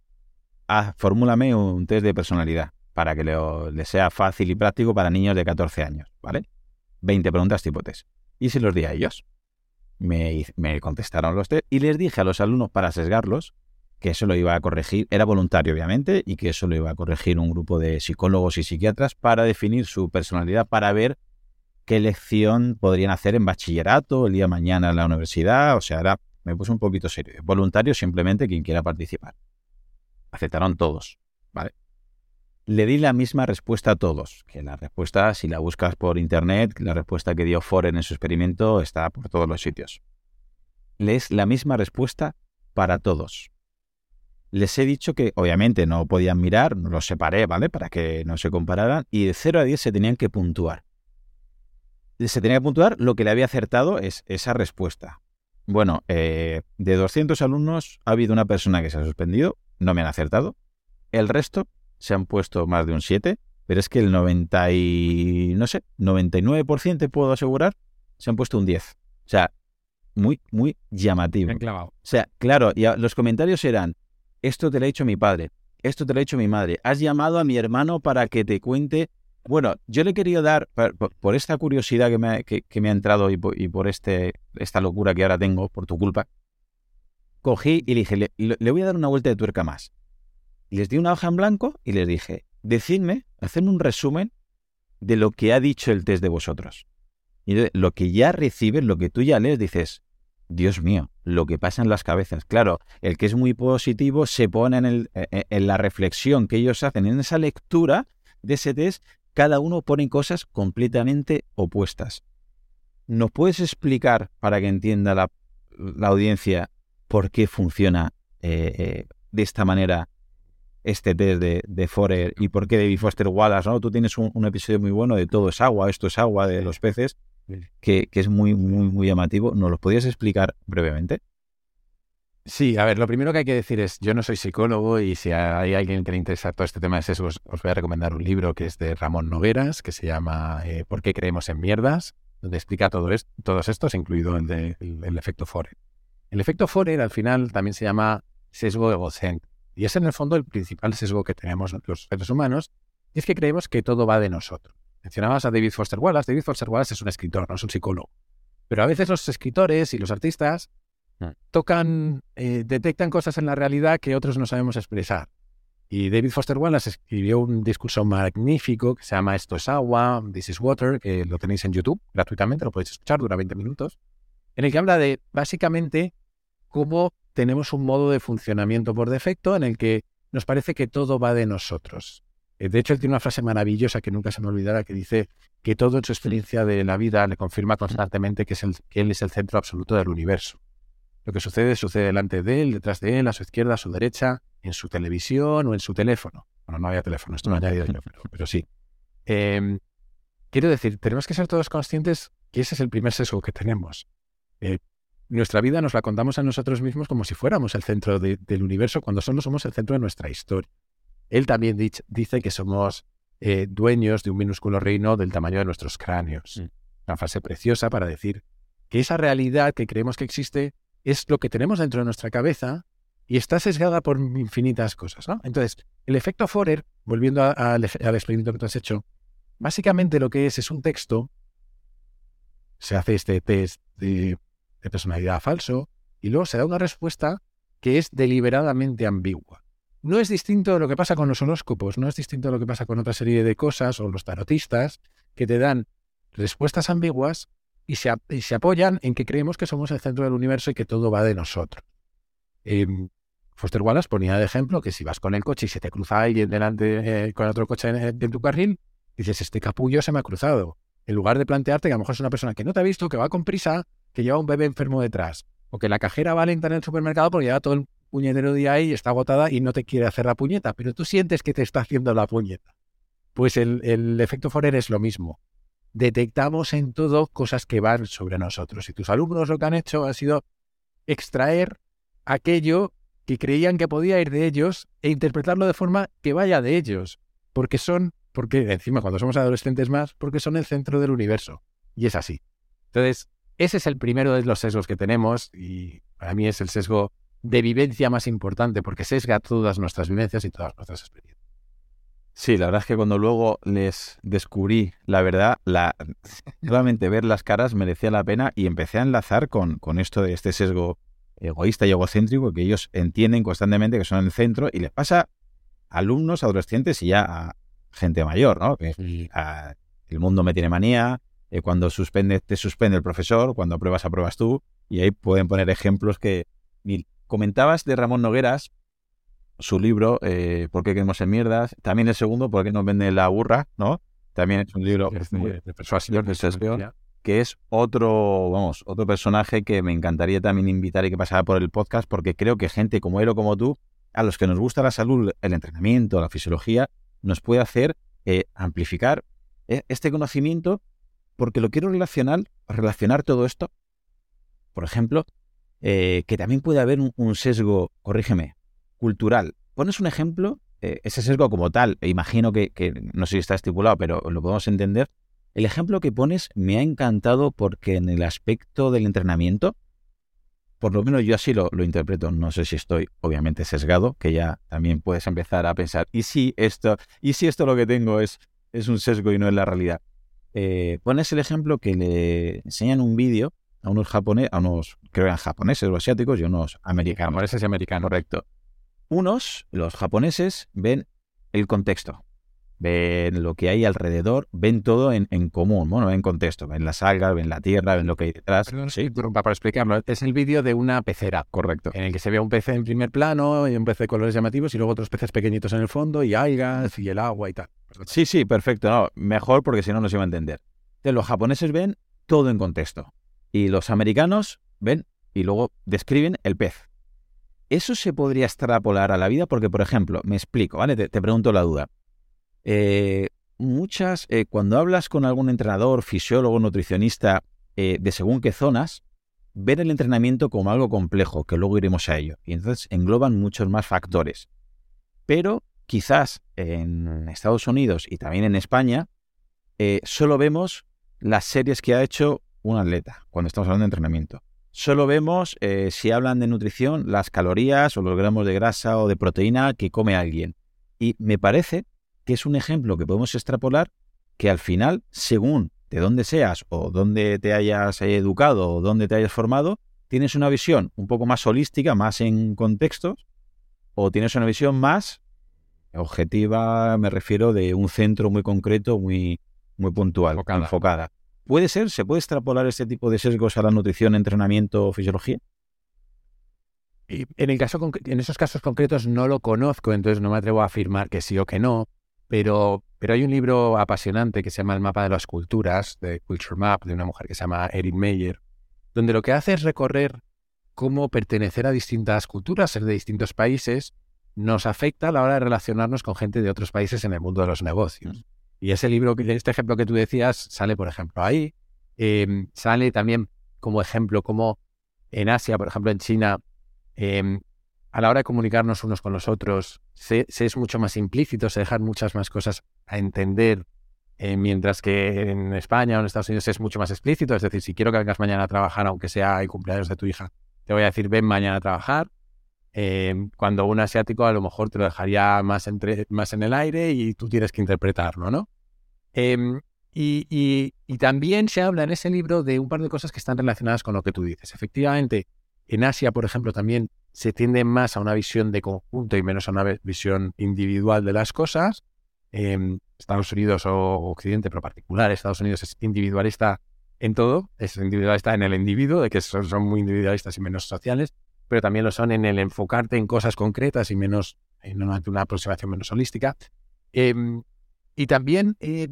ah, formúlame un test de personalidad para que le, sea fácil y práctico para niños de 14 años, ¿vale? 20 preguntas tipo test. Y se los di a ellos. Me, me contestaron los test y les dije a los alumnos para sesgarlos que eso lo iba a corregir, era voluntario obviamente, y que eso lo iba a corregir un grupo de psicólogos y psiquiatras para definir su personalidad, para ver qué lección podrían hacer en bachillerato, el día de mañana en la universidad, o sea, era, me puse un poquito serio. Voluntario simplemente quien quiera participar. Aceptaron todos, ¿vale? Le di la misma respuesta a todos, que la respuesta, si la buscas por internet, la respuesta que dio Foren en su experimento está por todos los sitios. Les la misma respuesta para todos les he dicho que obviamente no podían mirar, los separé, ¿vale? Para que no se compararan, y de 0 a 10 se tenían que puntuar. Se tenía que puntuar lo que le había acertado es esa respuesta. Bueno, eh, de 200 alumnos ha habido una persona que se ha suspendido, no me han acertado. El resto se han puesto más de un 7, pero es que el 90 y, no sé, 99% puedo asegurar, se han puesto un 10. O sea, muy, muy llamativo. O sea, claro, y los comentarios eran, esto te lo ha dicho mi padre, esto te lo ha dicho mi madre, has llamado a mi hermano para que te cuente. Bueno, yo le querido dar, por, esta curiosidad que me, ha, que, me ha entrado y por, este, esta locura que ahora tengo por tu culpa, cogí y dije, le, voy a dar una vuelta de tuerca más. Les di una hoja en blanco y les dije, decidme, hacedme un resumen de lo que ha dicho el test de vosotros. Y lo que ya recibes, lo que tú ya lees, dices, Dios mío, lo que pasa en las cabezas. Claro, el que es muy positivo se pone en, el, e, e, en, la reflexión que ellos hacen, en esa lectura de ese test, cada uno pone cosas completamente opuestas. ¿Nos puedes explicar, para que entienda la, audiencia, por qué funciona eh, eh, de esta manera este test de, de, Forer y por qué David Foster Wallace? ¿no? Tú tienes un, un episodio muy bueno de todo es agua, esto es agua de los peces que, es muy, muy, muy llamativo. ¿Nos lo podías explicar brevemente? Sí, a ver, lo primero que hay que decir es, yo no soy psicólogo y si hay alguien que le interesa todo este tema de sesgos, os voy a recomendar un libro que es de Ramón Nogueras, que se llama eh, ¿Por qué creemos en mierdas? donde explica todo esto, todos estos, incluido el, de, el, efecto Forer. El efecto Forer al final también se llama sesgo egocéntrico y es en el fondo el principal sesgo que tenemos los seres humanos, y es que creemos que todo va de nosotros. Mencionabas a David Foster Wallace. David Foster Wallace es un escritor, no es un psicólogo. Pero a veces los escritores y los artistas. Tocan, eh, detectan cosas en la realidad que otros no sabemos expresar. Y David Foster Wallace escribió un discurso magnífico que se llama Esto es agua, This is water, que lo tenéis en YouTube gratuitamente, lo podéis escuchar, dura 20 minutos, en el que habla de básicamente cómo tenemos un modo de funcionamiento por defecto en el que nos parece que todo va de nosotros. Eh, de hecho, él tiene una frase maravillosa que nunca se me olvidará que dice que todo en su experiencia de la vida le confirma constantemente que, es el, que él es el centro absoluto del universo. Lo que sucede sucede delante de él, detrás de él, a su izquierda, a su derecha, en su televisión o en su teléfono. Bueno, no había teléfono, esto no ha añadido yo, pero, sí. Em, quiero decir, tenemos que ser todos conscientes que ese es el primer sesgo que tenemos. Eh, nuestra vida nos la contamos a nosotros mismos como si fuéramos el centro del universo, cuando solo somos el centro de nuestra historia. Él también dice que somos eh, dueños de un minúsculo reino del tamaño de nuestros cráneos. Mm. Una frase preciosa para decir que esa realidad que creemos que existe es lo que tenemos dentro de nuestra cabeza y está sesgada por infinitas cosas. Entonces, el efecto Forer, volviendo al experimento que tú has hecho, básicamente lo que es es un texto, se hace este test de, personalidad falso y luego se da una respuesta que es deliberadamente ambigua. No es distinto de lo que pasa con los horóscopos, no es distinto de lo que pasa con otra serie de cosas o los tarotistas que te dan respuestas ambiguas y se, apoyan en que creemos que somos el centro del universo y que todo va de nosotros. Em, Foster Wallace ponía de ejemplo que si vas con el coche y se te cruza alguien delante eh, con otro coche en, tu carril, dices, este capullo se me ha cruzado. En lugar de plantearte que a lo mejor es una persona que no te ha visto, que va con prisa, que lleva un bebé enfermo detrás, o que la cajera va lenta en el supermercado porque lleva todo el puñetero día ahí y está agotada y no te quiere hacer la puñeta, pero tú sientes que te está haciendo la puñeta. Pues el, el efecto Forer es lo mismo. Detectamos en todo cosas que van sobre nosotros. Y tus alumnos lo que han hecho ha sido extraer aquello que creían que podía ir de ellos e interpretarlo de forma que vaya de ellos, porque son, porque encima cuando somos adolescentes más, porque son el centro del universo. Y es así. Entonces, ese es el primero de los sesgos que tenemos y para mí es el sesgo de vivencia más importante porque sesga todas nuestras vivencias y todas nuestras experiencias. Sí, la verdad es que cuando luego les descubrí la verdad, la, solamente ver las caras merecía la pena y empecé a enlazar con, con esto de este sesgo egoísta y egocéntrico que ellos entienden constantemente que son el centro y les pasa a alumnos, adolescentes y ya a gente mayor, ¿no? Que el mundo me tiene manía, eh, cuando suspende, te suspende el profesor, cuando apruebas, apruebas tú, y ahí pueden poner ejemplos que... Comentabas de Ramón Nogueras, su libro, eh, ¿Por qué queremos en mierdas? También el segundo, ¿Por qué nos vende la burra? ¿no? También es un libro de, de persuasión, de que es otro, vamos, otro personaje que me encantaría también invitar y que pasara por el podcast, porque creo que gente como él o como tú, a los que nos gusta la salud, el entrenamiento, la fisiología, nos puede hacer eh, amplificar eh, este conocimiento, porque lo quiero relacionar, relacionar todo esto, por ejemplo, eh, que también puede haber un, sesgo, corrígeme, cultural. Pones un ejemplo, ese sesgo como tal, e imagino que, que, no sé si está estipulado, pero lo podemos entender, el ejemplo que pones me ha encantado porque en el aspecto del entrenamiento, por lo menos yo así lo, interpreto, no sé si estoy obviamente sesgado, que ya también puedes empezar a pensar, ¿y si esto, y si esto lo que tengo es, es un sesgo y no es la realidad? Eh, pones el ejemplo que le enseñan un vídeo a unos japoneses, a unos, creo que eran japoneses o asiáticos y unos americanos. Japoneses y americanos. Correcto. Unos, los japoneses, ven el contexto ven lo que hay alrededor, ven todo en, común, bueno, en contexto, ven las algas, ven la tierra, ven lo que hay detrás. sí, para explicarlo, es el vídeo de una pecera. Correcto. En el que se ve un pez en primer plano, y un pez de colores llamativos, y luego otros peces pequeñitos en el fondo, y algas, y el agua y tal. Sí, sí, perfecto. No, mejor porque si no, no se va a entender. Entonces, los japoneses ven todo en contexto. Y los americanos ven y luego describen el pez. Eso se podría extrapolar a la vida porque, por ejemplo, me explico, ¿vale? te pregunto la duda. Eh, muchas, eh, cuando hablas con algún entrenador, fisiólogo, nutricionista eh, de según qué zonas, ven el entrenamiento como algo complejo, que luego iremos a ello. Y entonces engloban muchos más factores. Pero quizás en Estados Unidos y también en España, solo vemos las series que ha hecho un atleta cuando estamos hablando de entrenamiento. Solo vemos, si hablan de nutrición, las calorías o los gramos de grasa o de proteína que come alguien. Y me parece que es un ejemplo que podemos extrapolar que al final, según de dónde seas o dónde te hayas educado o dónde te hayas formado, tienes una visión un poco más holística, más en contextos, o tienes una visión más Objetiva me refiero de un centro muy concreto, muy, muy puntual, enfocada. ¿Puede ser? ¿Se puede extrapolar ese tipo de sesgos a la nutrición, entrenamiento o fisiología? en, el caso, en esos casos concretos no lo conozco, entonces no me atrevo a afirmar que sí o que no, pero, pero hay un libro apasionante que se llama El mapa de las culturas, de Culture Map, de una mujer que se llama Erin Meyer, donde lo que hace es recorrer cómo pertenecer a distintas culturas, ser de distintos países, nos afecta a la hora de relacionarnos con gente de otros países en el mundo de los negocios. Y ese libro, este ejemplo que tú decías, sale, por ejemplo, ahí. Em, sale también como ejemplo como en Asia, por ejemplo, en China, em, a la hora de comunicarnos unos con los otros, se, es mucho más implícito, se dejan muchas más cosas a entender, eh, mientras que en España o en Estados Unidos es mucho más explícito. Es decir, si quiero que vengas mañana a trabajar, aunque sea el cumpleaños de tu hija, te voy a decir, ven mañana a trabajar. Em, cuando un asiático a lo mejor te lo dejaría más, entre, más en el aire y tú tienes que interpretarlo, ¿no? Em, y, también se habla en ese libro de un par de cosas que están relacionadas con lo que tú dices. Efectivamente, en Asia, por ejemplo, también se tiende más a una visión de conjunto y menos a una visión individual de las cosas. Em, Estados Unidos o Occidente, pero particular, Estados Unidos es individualista en todo, es individualista en el individuo, de que son, son muy individualistas y menos sociales, pero también lo son en el enfocarte en cosas concretas y menos en una, aproximación menos holística. Em, y también eh,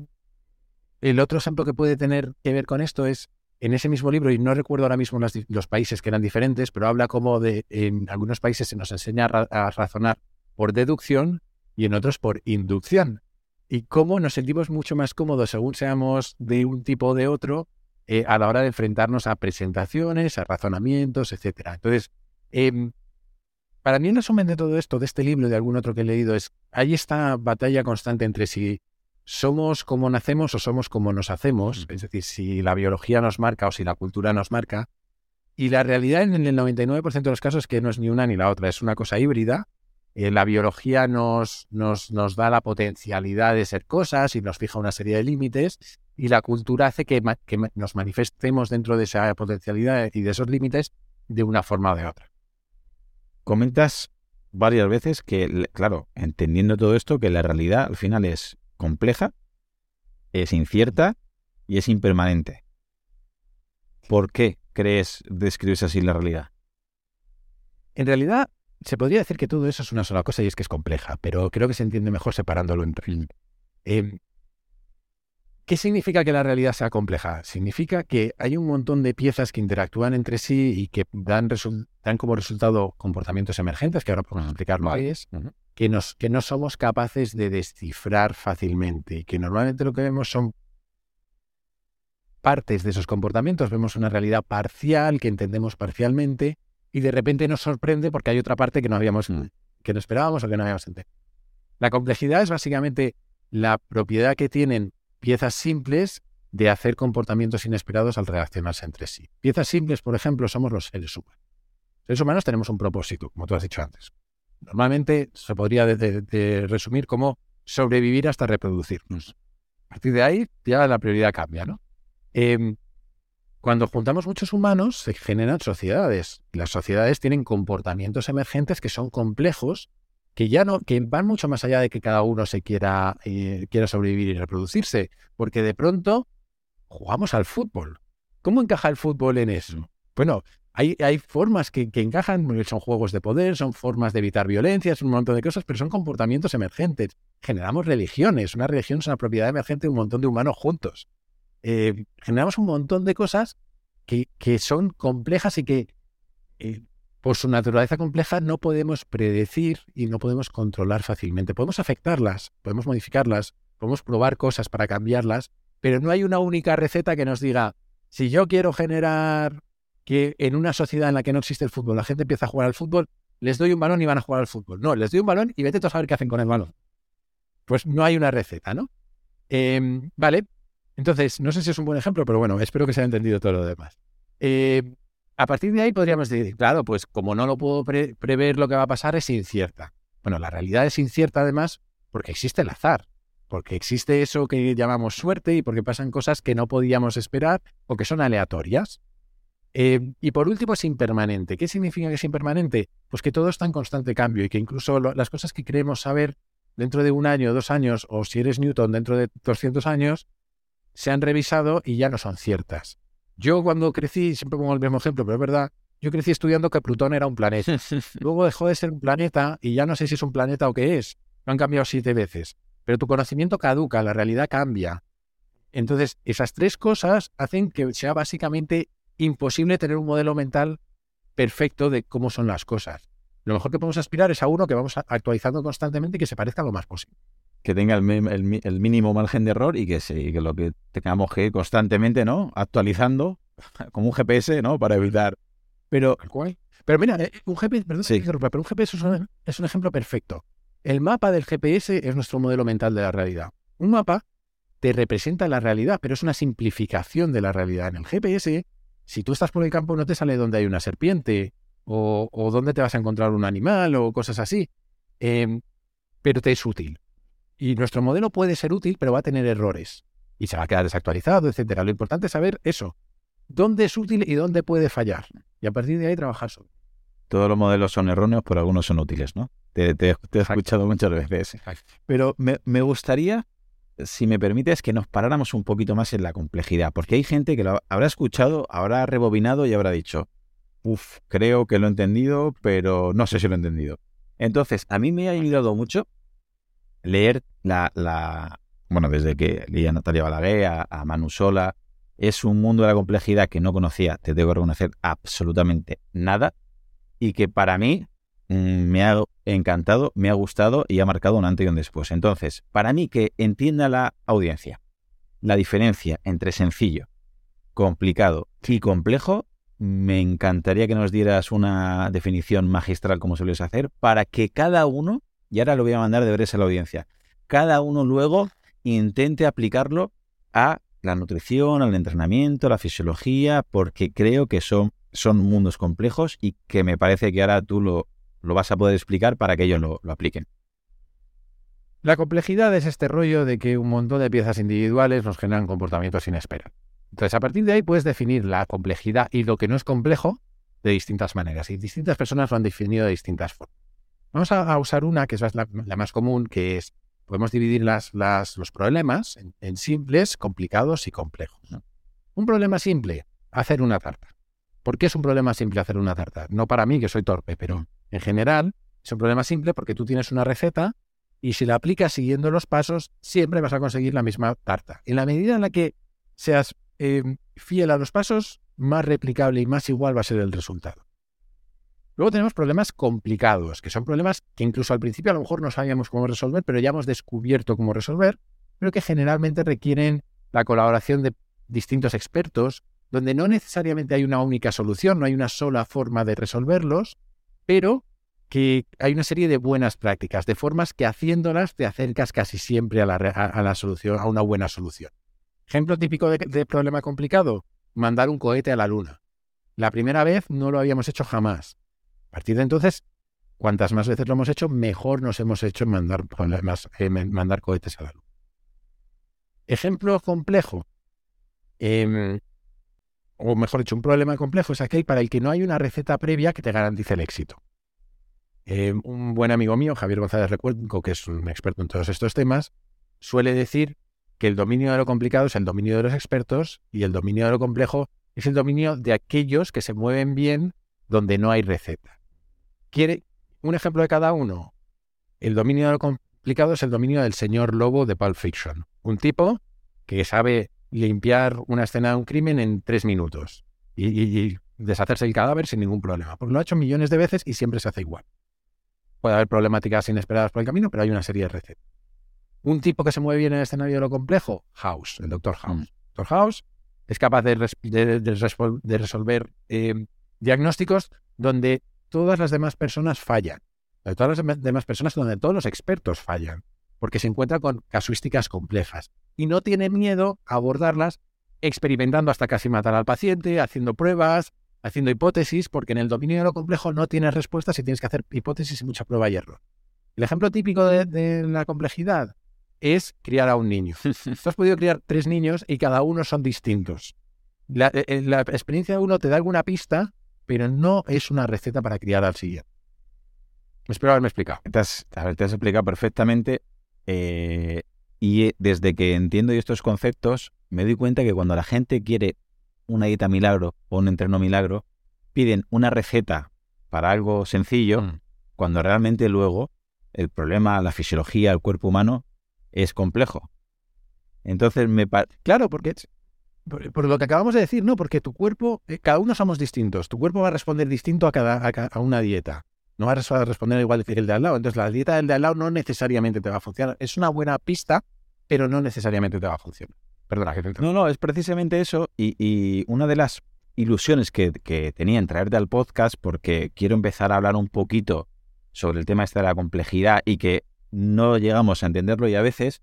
el otro ejemplo que puede tener que ver con esto es en ese mismo libro, y no recuerdo ahora mismo los, países que eran diferentes, pero habla como de en algunos países se nos enseña a, razonar por deducción y en otros por inducción. Y cómo nos sentimos mucho más cómodos según seamos de un tipo o de otro eh, a la hora de enfrentarnos a presentaciones, a razonamientos, etc. Entonces, Em, para mí el resumen de todo esto, de este libro y de algún otro que he leído, es, hay esta batalla constante entre si somos como nacemos o somos como nos hacemos, es decir, si la biología nos marca o si la cultura nos marca, y la realidad en el 99% de los casos es que no es ni una ni la otra, es una cosa híbrida. Eh, la biología nos, nos, nos, da la potencialidad de ser cosas y nos fija una serie de límites, y la cultura hace que, que nos manifestemos dentro de esa potencialidad y de esos límites de una forma o de otra. Comentas varias veces que, claro, entendiendo todo esto, que la realidad al final es compleja, es incierta y es impermanente. ¿Por qué crees describes así la realidad? En realidad, se podría decir que todo eso es una sola cosa y es que es compleja, pero creo que se entiende mejor separándolo entre... Eh, ¿Qué significa que la realidad sea compleja? Significa que hay un montón de piezas que interactúan entre sí y que dan, como resultado comportamientos emergentes, que ahora podemos explicarlo ahí, es, que, nos, que no somos capaces de descifrar fácilmente y que normalmente lo que vemos son partes de esos comportamientos, vemos una realidad parcial que entendemos parcialmente y de repente nos sorprende porque hay otra parte que no habíamos, mm. que no esperábamos o que no habíamos entendido. La complejidad es básicamente la propiedad que tienen piezas simples de hacer comportamientos inesperados al relacionarse entre sí. Piezas simples, por ejemplo, somos los seres humanos. Los seres humanos tenemos un propósito, como tú has dicho antes. Normalmente se podría resumir como sobrevivir hasta reproducirnos. A partir de ahí ya la prioridad cambia, ¿no? Em, cuando juntamos muchos humanos se generan sociedades. Las sociedades tienen comportamientos emergentes que son complejos que ya no, que van mucho más allá de que cada uno se quiera, eh, quiera sobrevivir y reproducirse, porque de pronto jugamos al fútbol. ¿Cómo encaja el fútbol en eso? Bueno, hay, hay formas que, que, encajan, son juegos de poder, son formas de evitar violencia, un montón de cosas, pero son comportamientos emergentes. Generamos religiones, una religión es una propiedad emergente de un montón de humanos juntos. Eh, generamos un montón de cosas que, que son complejas y que eh, por su naturaleza compleja no podemos predecir y no podemos controlar fácilmente. Podemos afectarlas, podemos modificarlas, podemos probar cosas para cambiarlas, pero no hay una única receta que nos diga, si yo quiero generar que en una sociedad en la que no existe el fútbol, la gente empieza a jugar al fútbol, les doy un balón y van a jugar al fútbol. No, les doy un balón y vete a saber qué hacen con el balón. Pues no hay una receta, ¿no? Em, vale, entonces, no sé si es un buen ejemplo, pero bueno, espero que se haya entendido todo lo demás. Eh, a partir de ahí podríamos decir, claro, pues como no lo puedo prever lo que va a pasar, es incierta. Bueno, la realidad es incierta además porque existe el azar, porque existe eso que llamamos suerte y porque pasan cosas que no podíamos esperar o que son aleatorias. Eh, y por último, es impermanente. ¿Qué significa que es impermanente? Pues que todo está en constante cambio y que incluso las cosas que creemos saber dentro de un año, dos años, o si eres Newton dentro de 200 años, se han revisado y ya no son ciertas. Yo cuando crecí, siempre pongo el mismo ejemplo, pero es verdad, yo crecí estudiando que Plutón era un planeta. Luego dejó de ser un planeta y ya no sé si es un planeta o qué es. Lo han cambiado siete veces. Pero tu conocimiento caduca, la realidad cambia. Entonces, esas tres cosas hacen que sea básicamente imposible tener un modelo mental perfecto de cómo son las cosas. Lo mejor que podemos aspirar es a uno que vamos actualizando constantemente y que se parezca lo más posible. Que tenga el, mínimo margen de error y que, que lo que tengamos que ir constantemente, ¿no? Actualizando como un GPS, ¿no? Para evitar. Pero. Pero mira, eh, un GPS, perdón, pero un GPS es un ejemplo perfecto. El mapa del GPS es nuestro modelo mental de la realidad. Un mapa te representa la realidad, pero es una simplificación de la realidad. En el GPS, si tú estás por el campo, no te sale donde hay una serpiente o, o dónde te vas a encontrar un animal o cosas así. Em, pero te es útil. Y nuestro modelo puede ser útil, pero va a tener errores. Y se va a quedar desactualizado, etcétera. Lo importante es saber eso. ¿Dónde es útil y dónde puede fallar? Y a partir de ahí trabajar sobre. Todos los modelos son erróneos, pero algunos son útiles, ¿no? Te, he escuchado muchas veces. Pero me, me gustaría si me permites, que nos paráramos un poquito más en la complejidad, porque hay gente que lo habrá escuchado, habrá rebobinado y habrá dicho, uff, creo que lo he entendido, pero no sé si lo he entendido. Entonces, a mí me ha ayudado mucho leer la, bueno, desde que leí a Natalia Balaguer, a, a Manu Sola, es un mundo de la complejidad que no conocía, te debo reconocer absolutamente nada, y que para mí Mm, me ha encantado, me ha gustado y ha marcado un antes y un después. Entonces, para mí que entienda la audiencia la diferencia entre sencillo, complicado y complejo, me encantaría que nos dieras una definición magistral como sueles hacer para que cada uno, y ahora lo voy a mandar de veres a la audiencia, cada uno luego intente aplicarlo a la nutrición, al entrenamiento, a la fisiología, porque creo que son, son mundos complejos y que me parece que ahora tú lo, lo vas a poder explicar para que ellos lo, apliquen. La complejidad es este rollo de que un montón de piezas individuales nos generan comportamientos inesperados. Entonces, a partir de ahí puedes definir la complejidad y lo que no es complejo de distintas maneras. Y distintas personas lo han definido de distintas formas. Vamos a, usar una que es la, más común, que es, podemos dividir las, los problemas en, simples, complicados y complejos. Un problema simple, hacer una tarta. ¿Por qué es un problema simple hacer una tarta? No para mí, que soy torpe, pero en general, es un problema simple porque tú tienes una receta y si la aplicas siguiendo los pasos, siempre vas a conseguir la misma tarta. En la medida en la que seas eh, fiel a los pasos, más replicable y más igual va a ser el resultado. Luego tenemos problemas complicados, que son problemas que incluso al principio a lo mejor no sabíamos cómo resolver, pero ya hemos descubierto cómo resolver, pero que generalmente requieren la colaboración de distintos expertos, donde no necesariamente hay una única solución, no hay una sola forma de resolverlos, pero que hay una serie de buenas prácticas, de formas que haciéndolas te acercas casi siempre a la, solución, a una buena solución. Ejemplo típico de, problema complicado, mandar un cohete a la luna. La primera vez no lo habíamos hecho jamás. A partir de entonces, cuantas más veces lo hemos hecho, mejor nos hemos hecho en mandar, eh, mandar cohetes a la luna. Ejemplo complejo. Em, o mejor dicho, un problema complejo es aquel para el que no hay una receta previa que te garantice el éxito. Eh, un buen amigo mío, Javier González Recuerdo, que es un experto en todos estos temas, suele decir que el dominio de lo complicado es el dominio de los expertos y el dominio de lo complejo es el dominio de aquellos que se mueven bien donde no hay receta. ¿Quiere un ejemplo de cada uno? El dominio de lo complicado es el dominio del señor lobo de Pulp Fiction. Un tipo que sabe limpiar una escena de un crimen en tres minutos y, deshacerse el cadáver sin ningún problema. Porque lo ha hecho millones de veces y siempre se hace igual. Puede haber problemáticas inesperadas por el camino, pero hay una serie de recetas. Un tipo que se mueve bien en el escenario de lo complejo, House, el Doctor House. Mm. Doctor House es capaz de, resolver eh, diagnósticos donde todas las demás personas fallan. Todas las demás personas donde todos los expertos fallan, porque se encuentra con casuísticas complejas y no tiene miedo a abordarlas experimentando hasta casi matar al paciente, haciendo pruebas, haciendo hipótesis, porque en el dominio de lo complejo no tienes respuestas y tienes que hacer hipótesis y mucha prueba y error. El ejemplo típico de, la complejidad es criar a un niño. Tú has podido criar tres niños y cada uno son distintos. La, eh, eh, la, experiencia de uno te da alguna pista, pero no es una receta para criar al siguiente. Espero haberme explicado. Te has, te has explicado perfectamente. Eh, y desde que entiendo estos conceptos, me doy cuenta que cuando la gente quiere una dieta milagro o un entreno milagro, piden una receta para algo sencillo, mm. cuando realmente luego el problema, la fisiología, el cuerpo humano es complejo. Entonces me Claro, porque por, lo que acabamos de decir, no, porque tu cuerpo, eh, cada uno somos distintos. Tu cuerpo va a responder distinto a cada a, una dieta. No va a responder igual que el de al lado. Entonces, la dieta del de al lado no necesariamente te va a funcionar. Es una buena pista, pero no necesariamente te va a funcionar. Perdona, que No, no, es precisamente eso. Y, una de las ilusiones que, que, tenía en traerte al podcast, porque quiero empezar a hablar un poquito sobre el tema este de la complejidad y que no llegamos a entenderlo y a veces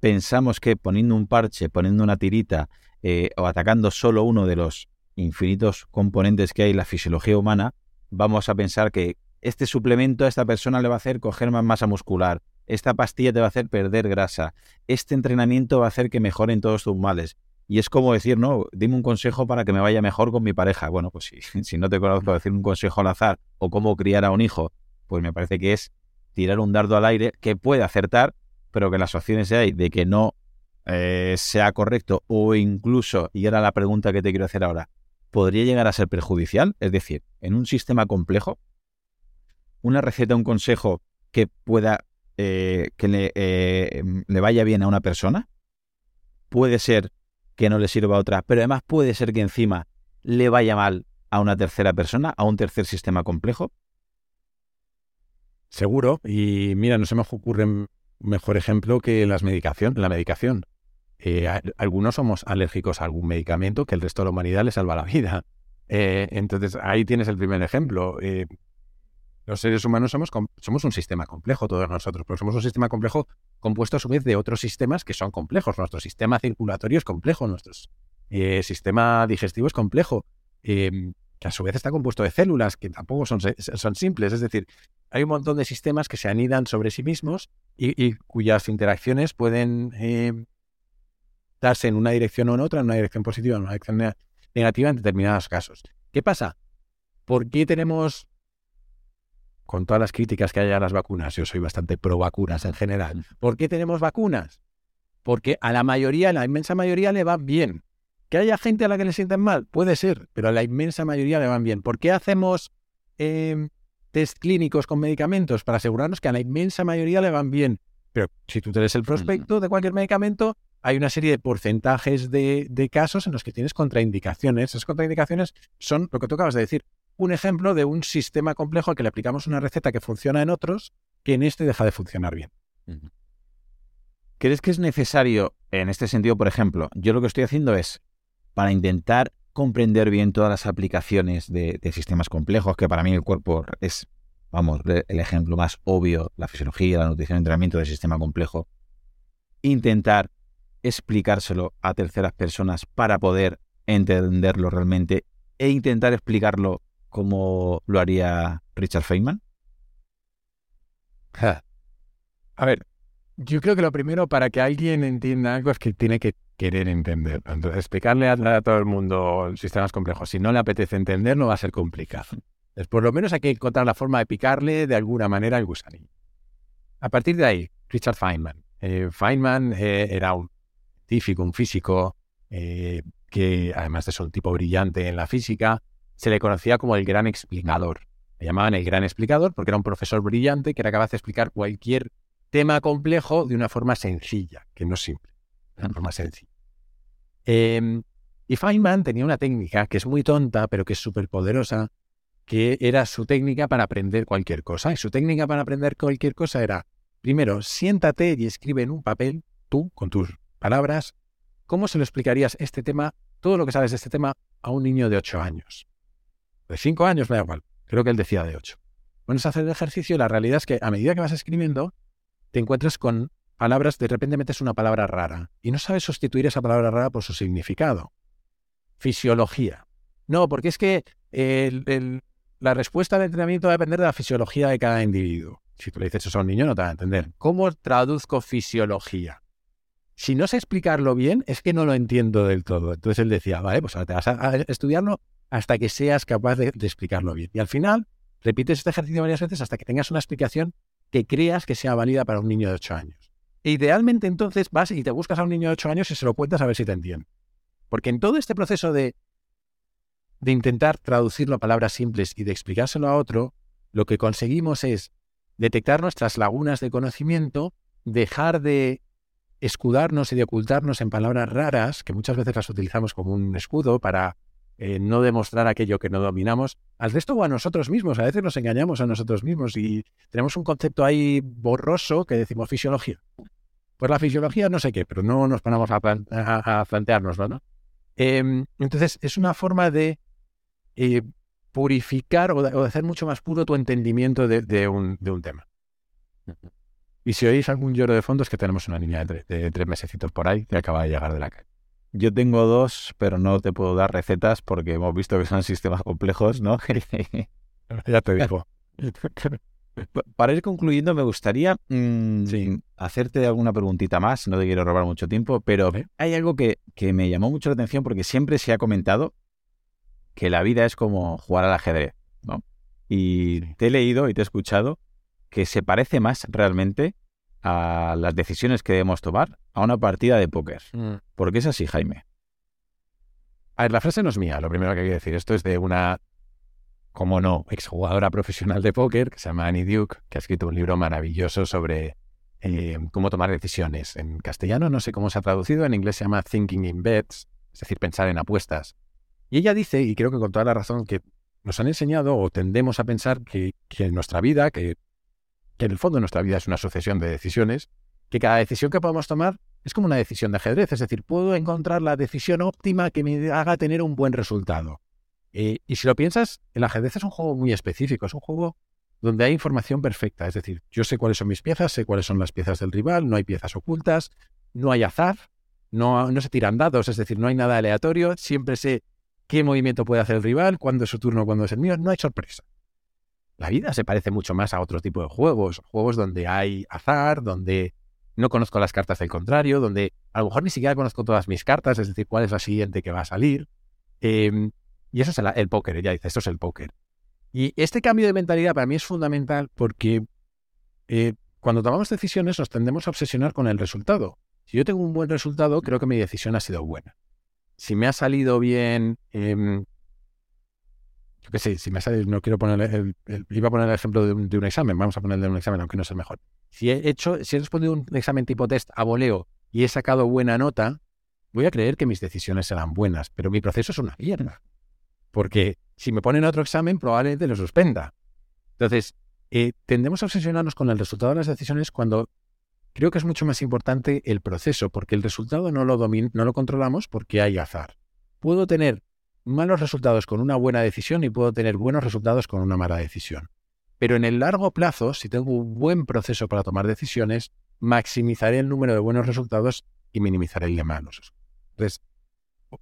pensamos que poniendo un parche, poniendo una tirita eh, o atacando solo uno de los infinitos componentes que hay en la fisiología humana, vamos a pensar que este suplemento a esta persona le va a hacer coger más masa muscular, esta pastilla te va a hacer perder grasa, este entrenamiento va a hacer que mejoren todos tus males. Y es como decir, no, dime un consejo para que me vaya mejor con mi pareja. Bueno, pues si, si no te conozco, decir un consejo al azar o cómo criar a un hijo, pues me parece que es tirar un dardo al aire que puede acertar, pero que las opciones hay de que no eh, sea correcto o incluso, y era la pregunta que te quiero hacer ahora, podría llegar a ser perjudicial? Es decir, en un sistema complejo, una receta, un consejo que pueda eh, que le, eh, le vaya bien a una persona, puede ser que no le sirva a otra, pero además puede ser que encima le vaya mal a una tercera persona, a un tercer sistema complejo. Seguro, y mira, no se me ocurre mejor ejemplo que las medicación, la medicación. Eh, algunos somos alérgicos a algún medicamento que el resto de la humanidad le salva la vida. Eh, entonces, ahí tienes el primer ejemplo. Eh, los seres humanos somos, un sistema complejo, todos nosotros, pero somos un sistema complejo compuesto a su vez de otros sistemas que son complejos. Nuestro sistema circulatorio es complejo, nuestro sistema digestivo es complejo, que a su vez está compuesto de células que tampoco son, simples. Es decir, hay un montón de sistemas que se anidan sobre sí mismos y cuyas interacciones pueden darse en una dirección o en otra, en una dirección positiva o en una dirección negativa en determinados casos. ¿Qué pasa? ¿Por qué tenemos, con todas las críticas que hay a las vacunas, yo soy bastante pro vacunas en general, ¿por qué tenemos vacunas? Porque a la mayoría, a la inmensa mayoría le van bien. ¿Que haya gente a la que le sienten mal? Puede ser, pero a la inmensa mayoría le van bien. ¿Por qué hacemos em, test clínicos con medicamentos? Para asegurarnos que a la inmensa mayoría le van bien. Pero si tú tienes el prospecto de cualquier medicamento, hay una serie de porcentajes de, casos en los que tienes contraindicaciones. Esas contraindicaciones son lo que tú acabas de decir, un ejemplo de un sistema complejo al que le aplicamos una receta que funciona en otros, que en este deja de funcionar bien. ¿Crees que es necesario, en este sentido, por ejemplo, yo lo que estoy haciendo es, para intentar comprender bien todas las aplicaciones de, de sistemas complejos, que para mí el cuerpo es, vamos, el ejemplo más obvio, la fisiología, la nutrición, el entrenamiento del sistema complejo, intentar explicárselo a terceras personas para poder entenderlo realmente e intentar explicarlo como lo haría Richard Feynman? A ver, yo creo que lo primero para que alguien entienda algo es que tiene que querer entender. Entonces, explicarle a, todo el mundo sistemas complejos, si no le apetece entender, no va a ser complicado. Entonces, por lo menos hay que encontrar la forma de picarle de alguna manera al gusanillo. A partir de ahí, Richard Feynman. Eh, Feynman eh, era un un físico, eh, que además de ser un tipo brillante en la física, se le conocía como el gran explicador. Le llamaban el gran explicador porque era un profesor brillante que era capaz de explicar cualquier tema complejo de una forma sencilla, que no simple, de una forma sencilla. Em, y Feynman tenía una técnica que es muy tonta, pero que es súper poderosa, que era su técnica para aprender cualquier cosa. Y su técnica para aprender cualquier cosa era, primero, siéntate y escribe en un papel, tú, con tus palabras, ¿cómo se lo explicarías este tema, todo lo que sabes de este tema, a un niño de 8 años? De 5 años me da igual, creo que él decía de 8. Bueno, es hacer el ejercicio la realidad es que a medida que vas escribiendo, te encuentras con palabras, de repente metes una palabra rara y no sabes sustituir esa palabra rara por su significado. Fisiología. No, porque es que la respuesta al entrenamiento va a depender de la fisiología de cada individuo. Si tú le dices eso a un niño, no te va a entender. ¿Cómo traduzco fisiología? Si no sé explicarlo bien, es que no lo entiendo del todo. Entonces él decía, vale, pues ahora te vas a, estudiarlo hasta que seas capaz de, explicarlo bien. Y al final repites este ejercicio varias veces hasta que tengas una explicación que creas que sea válida para un niño de 8 años. E idealmente entonces vas y te buscas a un niño de 8 años y se lo cuentas a ver si te entiende. Porque en todo este proceso de, de intentar traducirlo a palabras simples y de explicárselo a otro, lo que conseguimos es detectar nuestras lagunas de conocimiento, dejar de escudarnos y de ocultarnos en palabras raras, que muchas veces las utilizamos como un escudo para eh, no demostrar aquello que no dominamos, al resto o a nosotros mismos. A veces nos engañamos a nosotros mismos y tenemos un concepto ahí borroso que decimos fisiología. Pues la fisiología no sé qué, pero no nos ponemos a, planteárnoslo, ¿no? Em, entonces, es una forma de eh, purificar o de, hacer mucho más puro tu entendimiento de, un, tema. Y si oís algún lloro de fondo es que tenemos una niña de, de tres mesecitos por ahí que acaba de llegar de la calle. Yo tengo dos, pero no te puedo dar recetas porque hemos visto que son sistemas complejos, ¿no? ya te digo. Para ir concluyendo, me gustaría mm, hacerte alguna preguntita más. No te quiero robar mucho tiempo, pero hay algo que, que, me llamó mucho la atención porque siempre se ha comentado que la vida es como jugar al ajedrez, ¿no? Y te he leído y te he escuchado que se parece más realmente a las decisiones que debemos tomar a una partida de póker. Mm. ¿Por qué es así, Jaime? A ver, la frase no es mía, lo primero que hay que decir. Esto es de una, como no, exjugadora profesional de póker que se llama Annie Duke, que ha escrito un libro maravilloso sobre eh, cómo tomar decisiones. En castellano no sé cómo se ha traducido, en inglés se llama Thinking in Bets, es decir, pensar en apuestas. Y ella dice, y creo que con toda la razón, que nos han enseñado o tendemos a pensar que, que en nuestra vida, que en el fondo nuestra vida es una sucesión de decisiones, que cada decisión que podamos tomar es como una decisión de ajedrez, es decir, puedo encontrar la decisión óptima que me haga tener un buen resultado. Eh, y si lo piensas, el ajedrez es un juego muy específico, es un juego donde hay información perfecta, es decir, yo sé cuáles son mis piezas, sé cuáles son las piezas del rival, no hay piezas ocultas, no hay azar, no, no se tiran dados, es decir, no hay nada aleatorio, siempre sé qué movimiento puede hacer el rival, cuándo es su turno, cuándo es el mío, no hay sorpresa. La vida se parece mucho más a otro tipo de juegos, juegos donde hay azar, donde no conozco las cartas del contrario, donde a lo mejor ni siquiera conozco todas mis cartas, es decir, cuál es la siguiente que va a salir. Em, y eso es el, póker, ella dice, esto es el póker. Y este cambio de mentalidad para mí es fundamental porque eh, cuando tomamos decisiones nos tendemos a obsesionar con el resultado. Si yo tengo un buen resultado, creo que mi decisión ha sido buena. Si me ha salido bien em, yo qué sé, si me sale, no quiero poner el, iba a poner el ejemplo de un, examen, vamos a ponerle un examen, aunque no es el mejor. Si he hecho, si he respondido un examen tipo test a voleo y he sacado buena nota, voy a creer que mis decisiones serán buenas, pero mi proceso es una mierda. Porque si me ponen otro examen, probablemente lo suspenda. Entonces, eh, tendemos a obsesionarnos con el resultado de las decisiones cuando creo que es mucho más importante el proceso, porque el resultado no lo, no lo controlamos porque hay azar. Puedo tener malos resultados con una buena decisión y puedo tener buenos resultados con una mala decisión. Pero en el largo plazo, si tengo un buen proceso para tomar decisiones, maximizaré el número de buenos resultados y minimizaré el de malos. Entonces,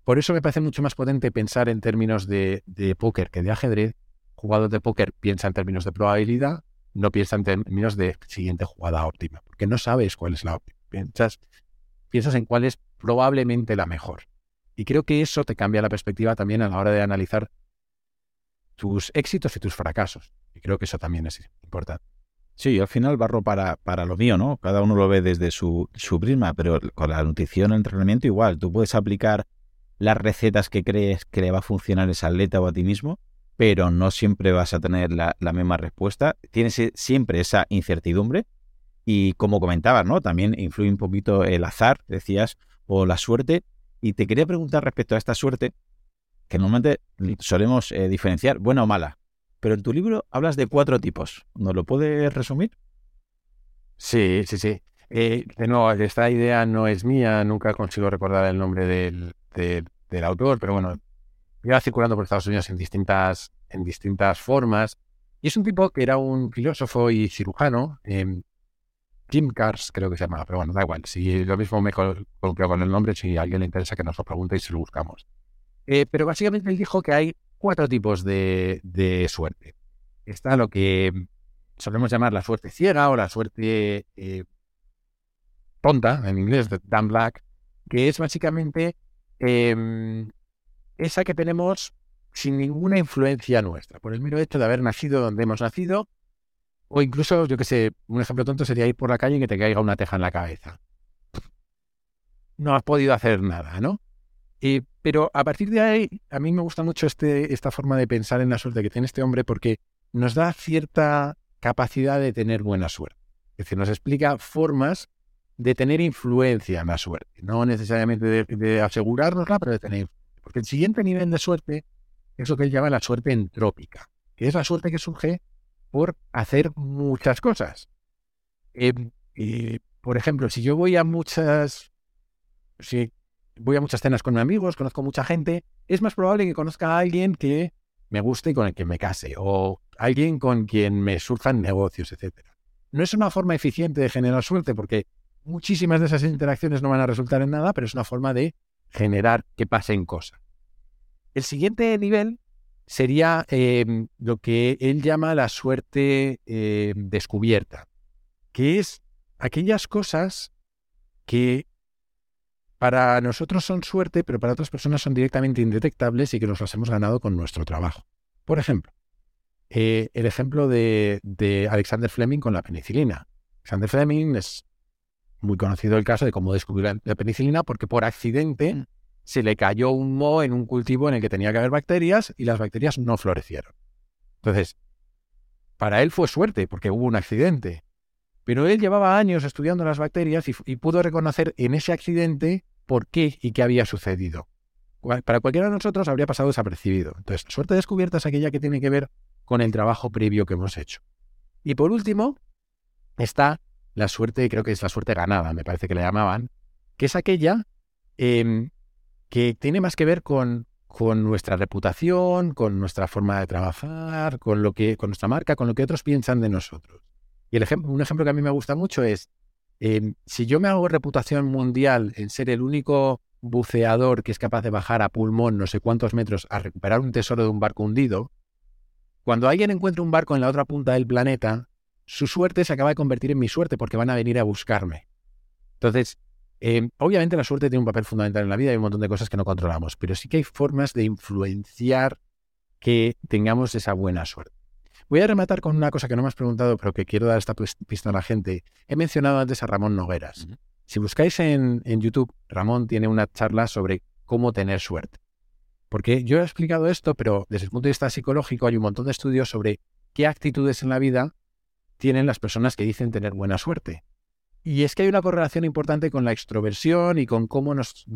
por eso me parece mucho más potente pensar en términos de, póker que de ajedrez. Jugador de póker piensa en términos de probabilidad, no piensa en términos de siguiente jugada óptima, porque no sabes cuál es la óptima. piensas en cuál es probablemente la mejor. Y creo que eso te cambia la perspectiva también a la hora de analizar tus éxitos y tus fracasos. Y creo que eso también es importante. Sí, al final barro para, para lo mío, ¿no? Cada uno lo ve desde su, su prisma, pero con la nutrición, el entrenamiento igual. Tú puedes aplicar las recetas que crees que le va a funcionar a ese atleta o a ti mismo, pero no siempre vas a tener la, la misma respuesta. Tienes siempre esa incertidumbre y como comentabas, ¿no? También influye un poquito el azar, decías, o la suerte, y te quería preguntar respecto a esta suerte, que normalmente solemos eh, diferenciar buena o mala, pero en tu libro hablas de cuatro tipos. ¿Nos lo puedes resumir? Sí, sí, sí. Eh, de nuevo, esta idea no es mía, nunca consigo recordar el nombre del, del autor, pero bueno, iba circulando por Estados Unidos en distintas, en distintas formas. Y es un tipo que era un filósofo y cirujano, eh, Jim Cars creo que se llama, pero bueno, da igual. Si lo mismo me coloqueo con el nombre, si a alguien le interesa que nos lo pregunte y si lo buscamos. Eh, pero básicamente él dijo que hay cuatro tipos de, suerte. Está lo que solemos llamar la suerte ciega o la suerte eh, tonta, en inglés, de Dan Black, que es básicamente em, esa que tenemos sin ninguna influencia nuestra, por el mero hecho de haber nacido donde hemos nacido, o incluso, yo que sé, un ejemplo tonto sería ir por la calle y que te caiga una teja en la cabeza. No has podido hacer nada, ¿no? Eh, pero a partir de ahí, a mí me gusta mucho este, esta forma de pensar en la suerte que tiene este hombre porque nos da cierta capacidad de tener buena suerte. Es decir, nos explica formas de tener influencia en la suerte. No necesariamente de, de asegurárnosla, pero de tener. Porque el siguiente nivel de suerte es lo que él llama la suerte entrópica, que es la suerte que surge por hacer muchas cosas. Em, por ejemplo, si yo voy a muchas, si voy a muchas cenas con amigos, conozco mucha gente, es más probable que conozca a alguien que me guste y con el que me case, o alguien con quien me surjan negocios, etc. No es una forma eficiente de generar suerte, porque muchísimas de esas interacciones no van a resultar en nada, pero es una forma de generar que pasen cosas. El siguiente nivel sería em, lo que él llama la suerte em, descubierta, que es aquellas cosas que para nosotros son suerte, pero para otras personas son directamente indetectables y que nos las hemos ganado con nuestro trabajo. Por ejemplo, eh, el ejemplo de, de, Alexander Fleming con la penicilina. Alexander Fleming es muy conocido el caso de cómo descubrió la penicilina porque por accidente mm se le cayó un moho en un cultivo en el que tenía que haber bacterias y las bacterias no florecieron. Entonces, para él fue suerte porque hubo un accidente. Pero él llevaba años estudiando las bacterias y, pudo reconocer en ese accidente por qué y qué había sucedido. Para cualquiera de nosotros habría pasado desapercibido. Entonces, suerte descubierta es aquella que tiene que ver con el trabajo previo que hemos hecho. Y por último, está la suerte, creo que es la suerte ganada, me parece que le llamaban, que es aquella em, que tiene más que ver con, con nuestra reputación, con nuestra forma de trabajar, con lo que, con nuestra marca, con lo que otros piensan de nosotros. Y el ejemplo, un ejemplo que a mí me gusta mucho es, em, si yo me hago reputación mundial en ser el único buceador que es capaz de bajar a pulmón no sé cuántos metros a recuperar un tesoro de un barco hundido, cuando alguien encuentra un barco en la otra punta del planeta, su suerte se acaba de convertir en mi suerte porque van a venir a buscarme. Entonces, Em, obviamente la suerte tiene un papel fundamental en la vida y un montón de cosas que no controlamos, pero sí que hay formas de influenciar que tengamos esa buena suerte. Voy a rematar con una cosa que no me has preguntado, pero que quiero dar esta pista a la gente. He mencionado antes a Ramón Nogueras. Si buscáis en, en YouTube, Ramón tiene una charla sobre cómo tener suerte. Porque yo he explicado esto, pero desde el punto de vista psicológico hay un montón de estudios sobre qué actitudes en la vida tienen las personas que dicen tener buena suerte. Y es que hay una correlación importante con la extroversión y con cómo nos,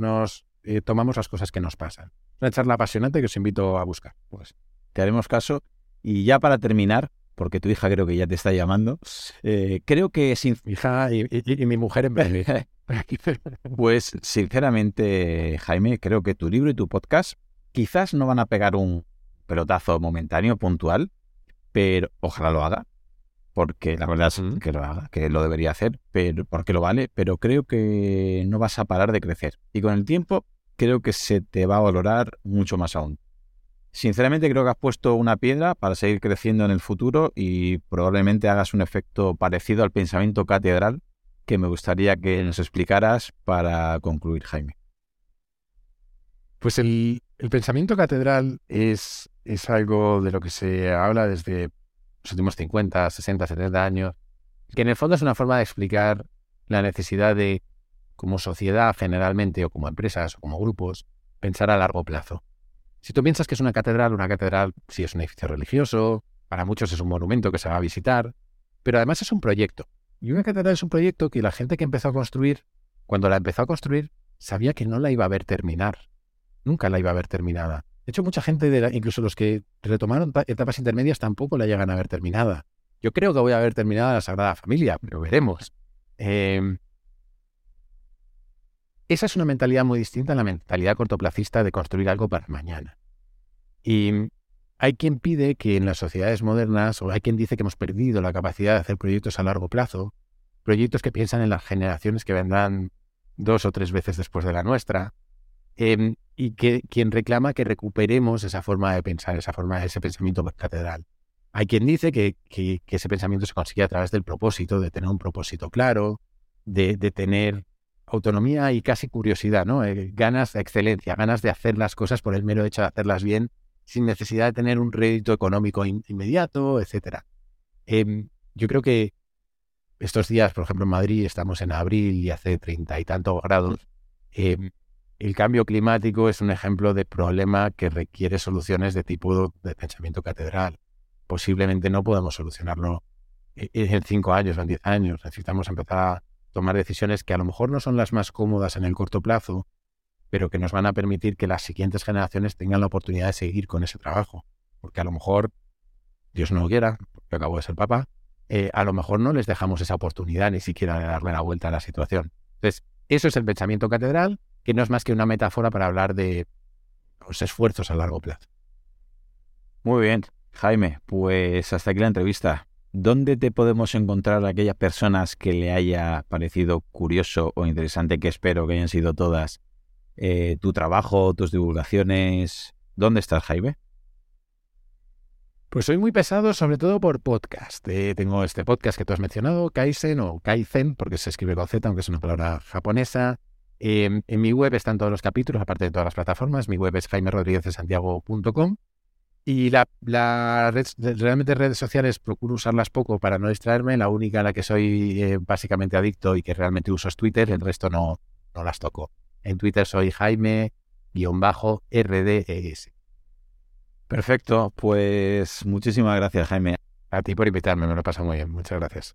eh, tomamos las cosas que nos pasan. Una charla apasionante que os invito a buscar. Pues te haremos caso. Y ya para terminar, porque tu hija creo que ya te está llamando, eh, creo que sin... Mi hija y, mi mujer en vez Pues sinceramente, Jaime, creo que tu libro y tu podcast quizás no van a pegar un pelotazo momentáneo, puntual, pero ojalá lo haga porque la verdad es que lo haga, que lo debería hacer, pero porque lo vale, pero creo que no vas a parar de crecer. Y con el tiempo creo que se te va a valorar mucho más aún. Sinceramente creo que has puesto una piedra para seguir creciendo en el futuro y probablemente hagas un efecto parecido al pensamiento catedral que me gustaría que nos explicaras para concluir, Jaime. Pues el, el pensamiento catedral es, es algo de lo que se habla desde los últimos 50, 60, 70 años, que en el fondo es una forma de explicar la necesidad de, como sociedad generalmente, o como empresas, o como grupos, pensar a largo plazo. Si tú piensas que es una catedral, una catedral sí es un edificio religioso, para muchos es un monumento que se va a visitar, pero además es un proyecto. Y una catedral es un proyecto que la gente que empezó a construir, cuando la empezó a construir, sabía que no la iba a ver terminar. Nunca la iba a ver terminada. De hecho, mucha gente, de incluso los que retomaron etapas intermedias, tampoco la llegan a ver terminada. Yo creo que voy a ver terminada la Sagrada Familia, pero veremos. Em, esa es una mentalidad muy distinta a la mentalidad cortoplacista de construir algo para mañana. Y hay quien pide que en las sociedades modernas, o hay quien dice que hemos perdido la capacidad de hacer proyectos a largo plazo, proyectos que piensan en las generaciones que vendrán dos o tres veces después de la nuestra, Em, y que quien reclama que recuperemos esa forma de pensar, esa forma, ese pensamiento catedral. Hay quien dice que, que, ese pensamiento se consigue a través del propósito, de tener un propósito claro, de, de tener autonomía y casi curiosidad, ¿no? Eh, ganas de excelencia, ganas de hacer las cosas por el mero hecho de hacerlas bien, sin necesidad de tener un rédito económico inmediato, etc. Em, yo creo que estos días, por ejemplo, en Madrid estamos en abril y hace treinta y tantos grados. Em, el cambio climático es un ejemplo de problema que requiere soluciones de tipo de pensamiento catedral. Posiblemente no podamos solucionarlo e-, en cinco años o en diez años. Necesitamos empezar a tomar decisiones que a lo mejor no son las más cómodas en el corto plazo, pero que nos van a permitir que las siguientes generaciones tengan la oportunidad de seguir con ese trabajo. Porque a lo mejor, Dios no lo quiera, porque acabo de ser papá, eh, a lo mejor no les dejamos esa oportunidad ni siquiera de darle la vuelta a la situación. Entonces, eso es el pensamiento catedral, que no es más que una metáfora para hablar de los esfuerzos a largo plazo. Muy bien, Jaime, pues hasta aquí la entrevista. ¿Dónde te podemos encontrar a aquellas personas que le haya parecido curioso o interesante, que espero que hayan sido todas, eh, tu trabajo, tus divulgaciones. ¿Dónde estás, Jaime? Pues soy muy pesado, sobre todo por podcast. Eh, tengo este podcast que tú has mencionado, Kaizen o Kaizen, porque se escribe con Z, aunque es una palabra japonesa. Em, en mi web están todos los capítulos, aparte de todas las plataformas. Mi web es jaimerodríguezsantiago.com. Y la, la realmente redes sociales procuro usarlas poco para no distraerme. La única a la que soy eh, básicamente adicto y que realmente uso es Twitter, el resto no, no las toco. En Twitter soy Jaime-RDES. Perfecto, pues muchísimas gracias Jaime. A ti por invitarme, me lo pasa muy bien, muchas gracias.